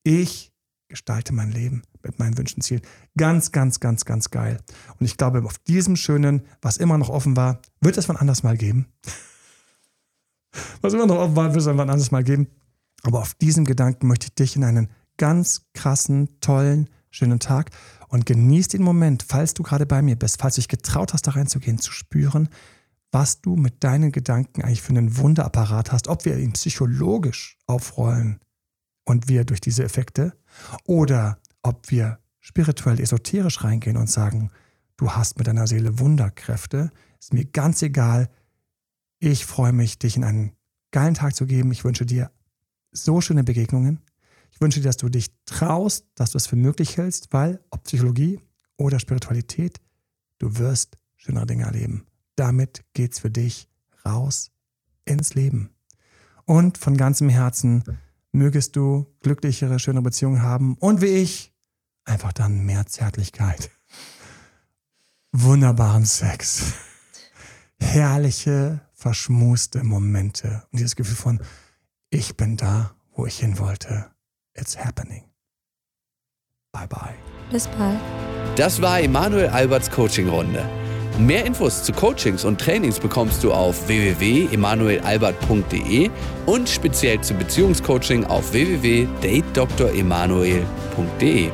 S1: Ich gestalte mein Leben mit meinen Wünschen, Zielen. Ganz, ganz, ganz, ganz geil. Und ich glaube, auf diesem schönen, was immer noch offen war, wird es wann anders mal geben. was immer noch offen war, wird es wann anders mal geben. Aber auf diesem Gedanken möchte ich dich in einen ganz krassen, tollen, schönen Tag und genieß den Moment, falls du gerade bei mir bist, falls du dich getraut hast, da reinzugehen, zu spüren, was du mit deinen Gedanken eigentlich für einen Wunderapparat hast, ob wir ihn psychologisch aufrollen und wir durch diese Effekte oder ob wir spirituell esoterisch reingehen und sagen, du hast mit deiner Seele Wunderkräfte, ist mir ganz egal. Ich freue mich, dich in einen geilen Tag zu geben. Ich wünsche dir so schöne Begegnungen. Ich wünsche dir, dass du dich traust, dass du es für möglich hältst, weil ob Psychologie oder Spiritualität, du wirst schönere Dinge erleben. Damit geht's für dich raus ins Leben. Und von ganzem Herzen mögest du glücklichere, schönere Beziehungen haben und wie ich einfach dann mehr Zärtlichkeit, wunderbaren Sex, herrliche, verschmuste Momente und dieses Gefühl von, ich bin da, wo ich hin wollte. It's happening. Bye bye.
S3: Bis bald.
S2: Das war Emanuel Alberts Coaching-Runde. Mehr Infos zu Coachings und Trainings bekommst du auf www.emanuelalbert.de und speziell zu Beziehungscoaching auf www.datedremanuel.de.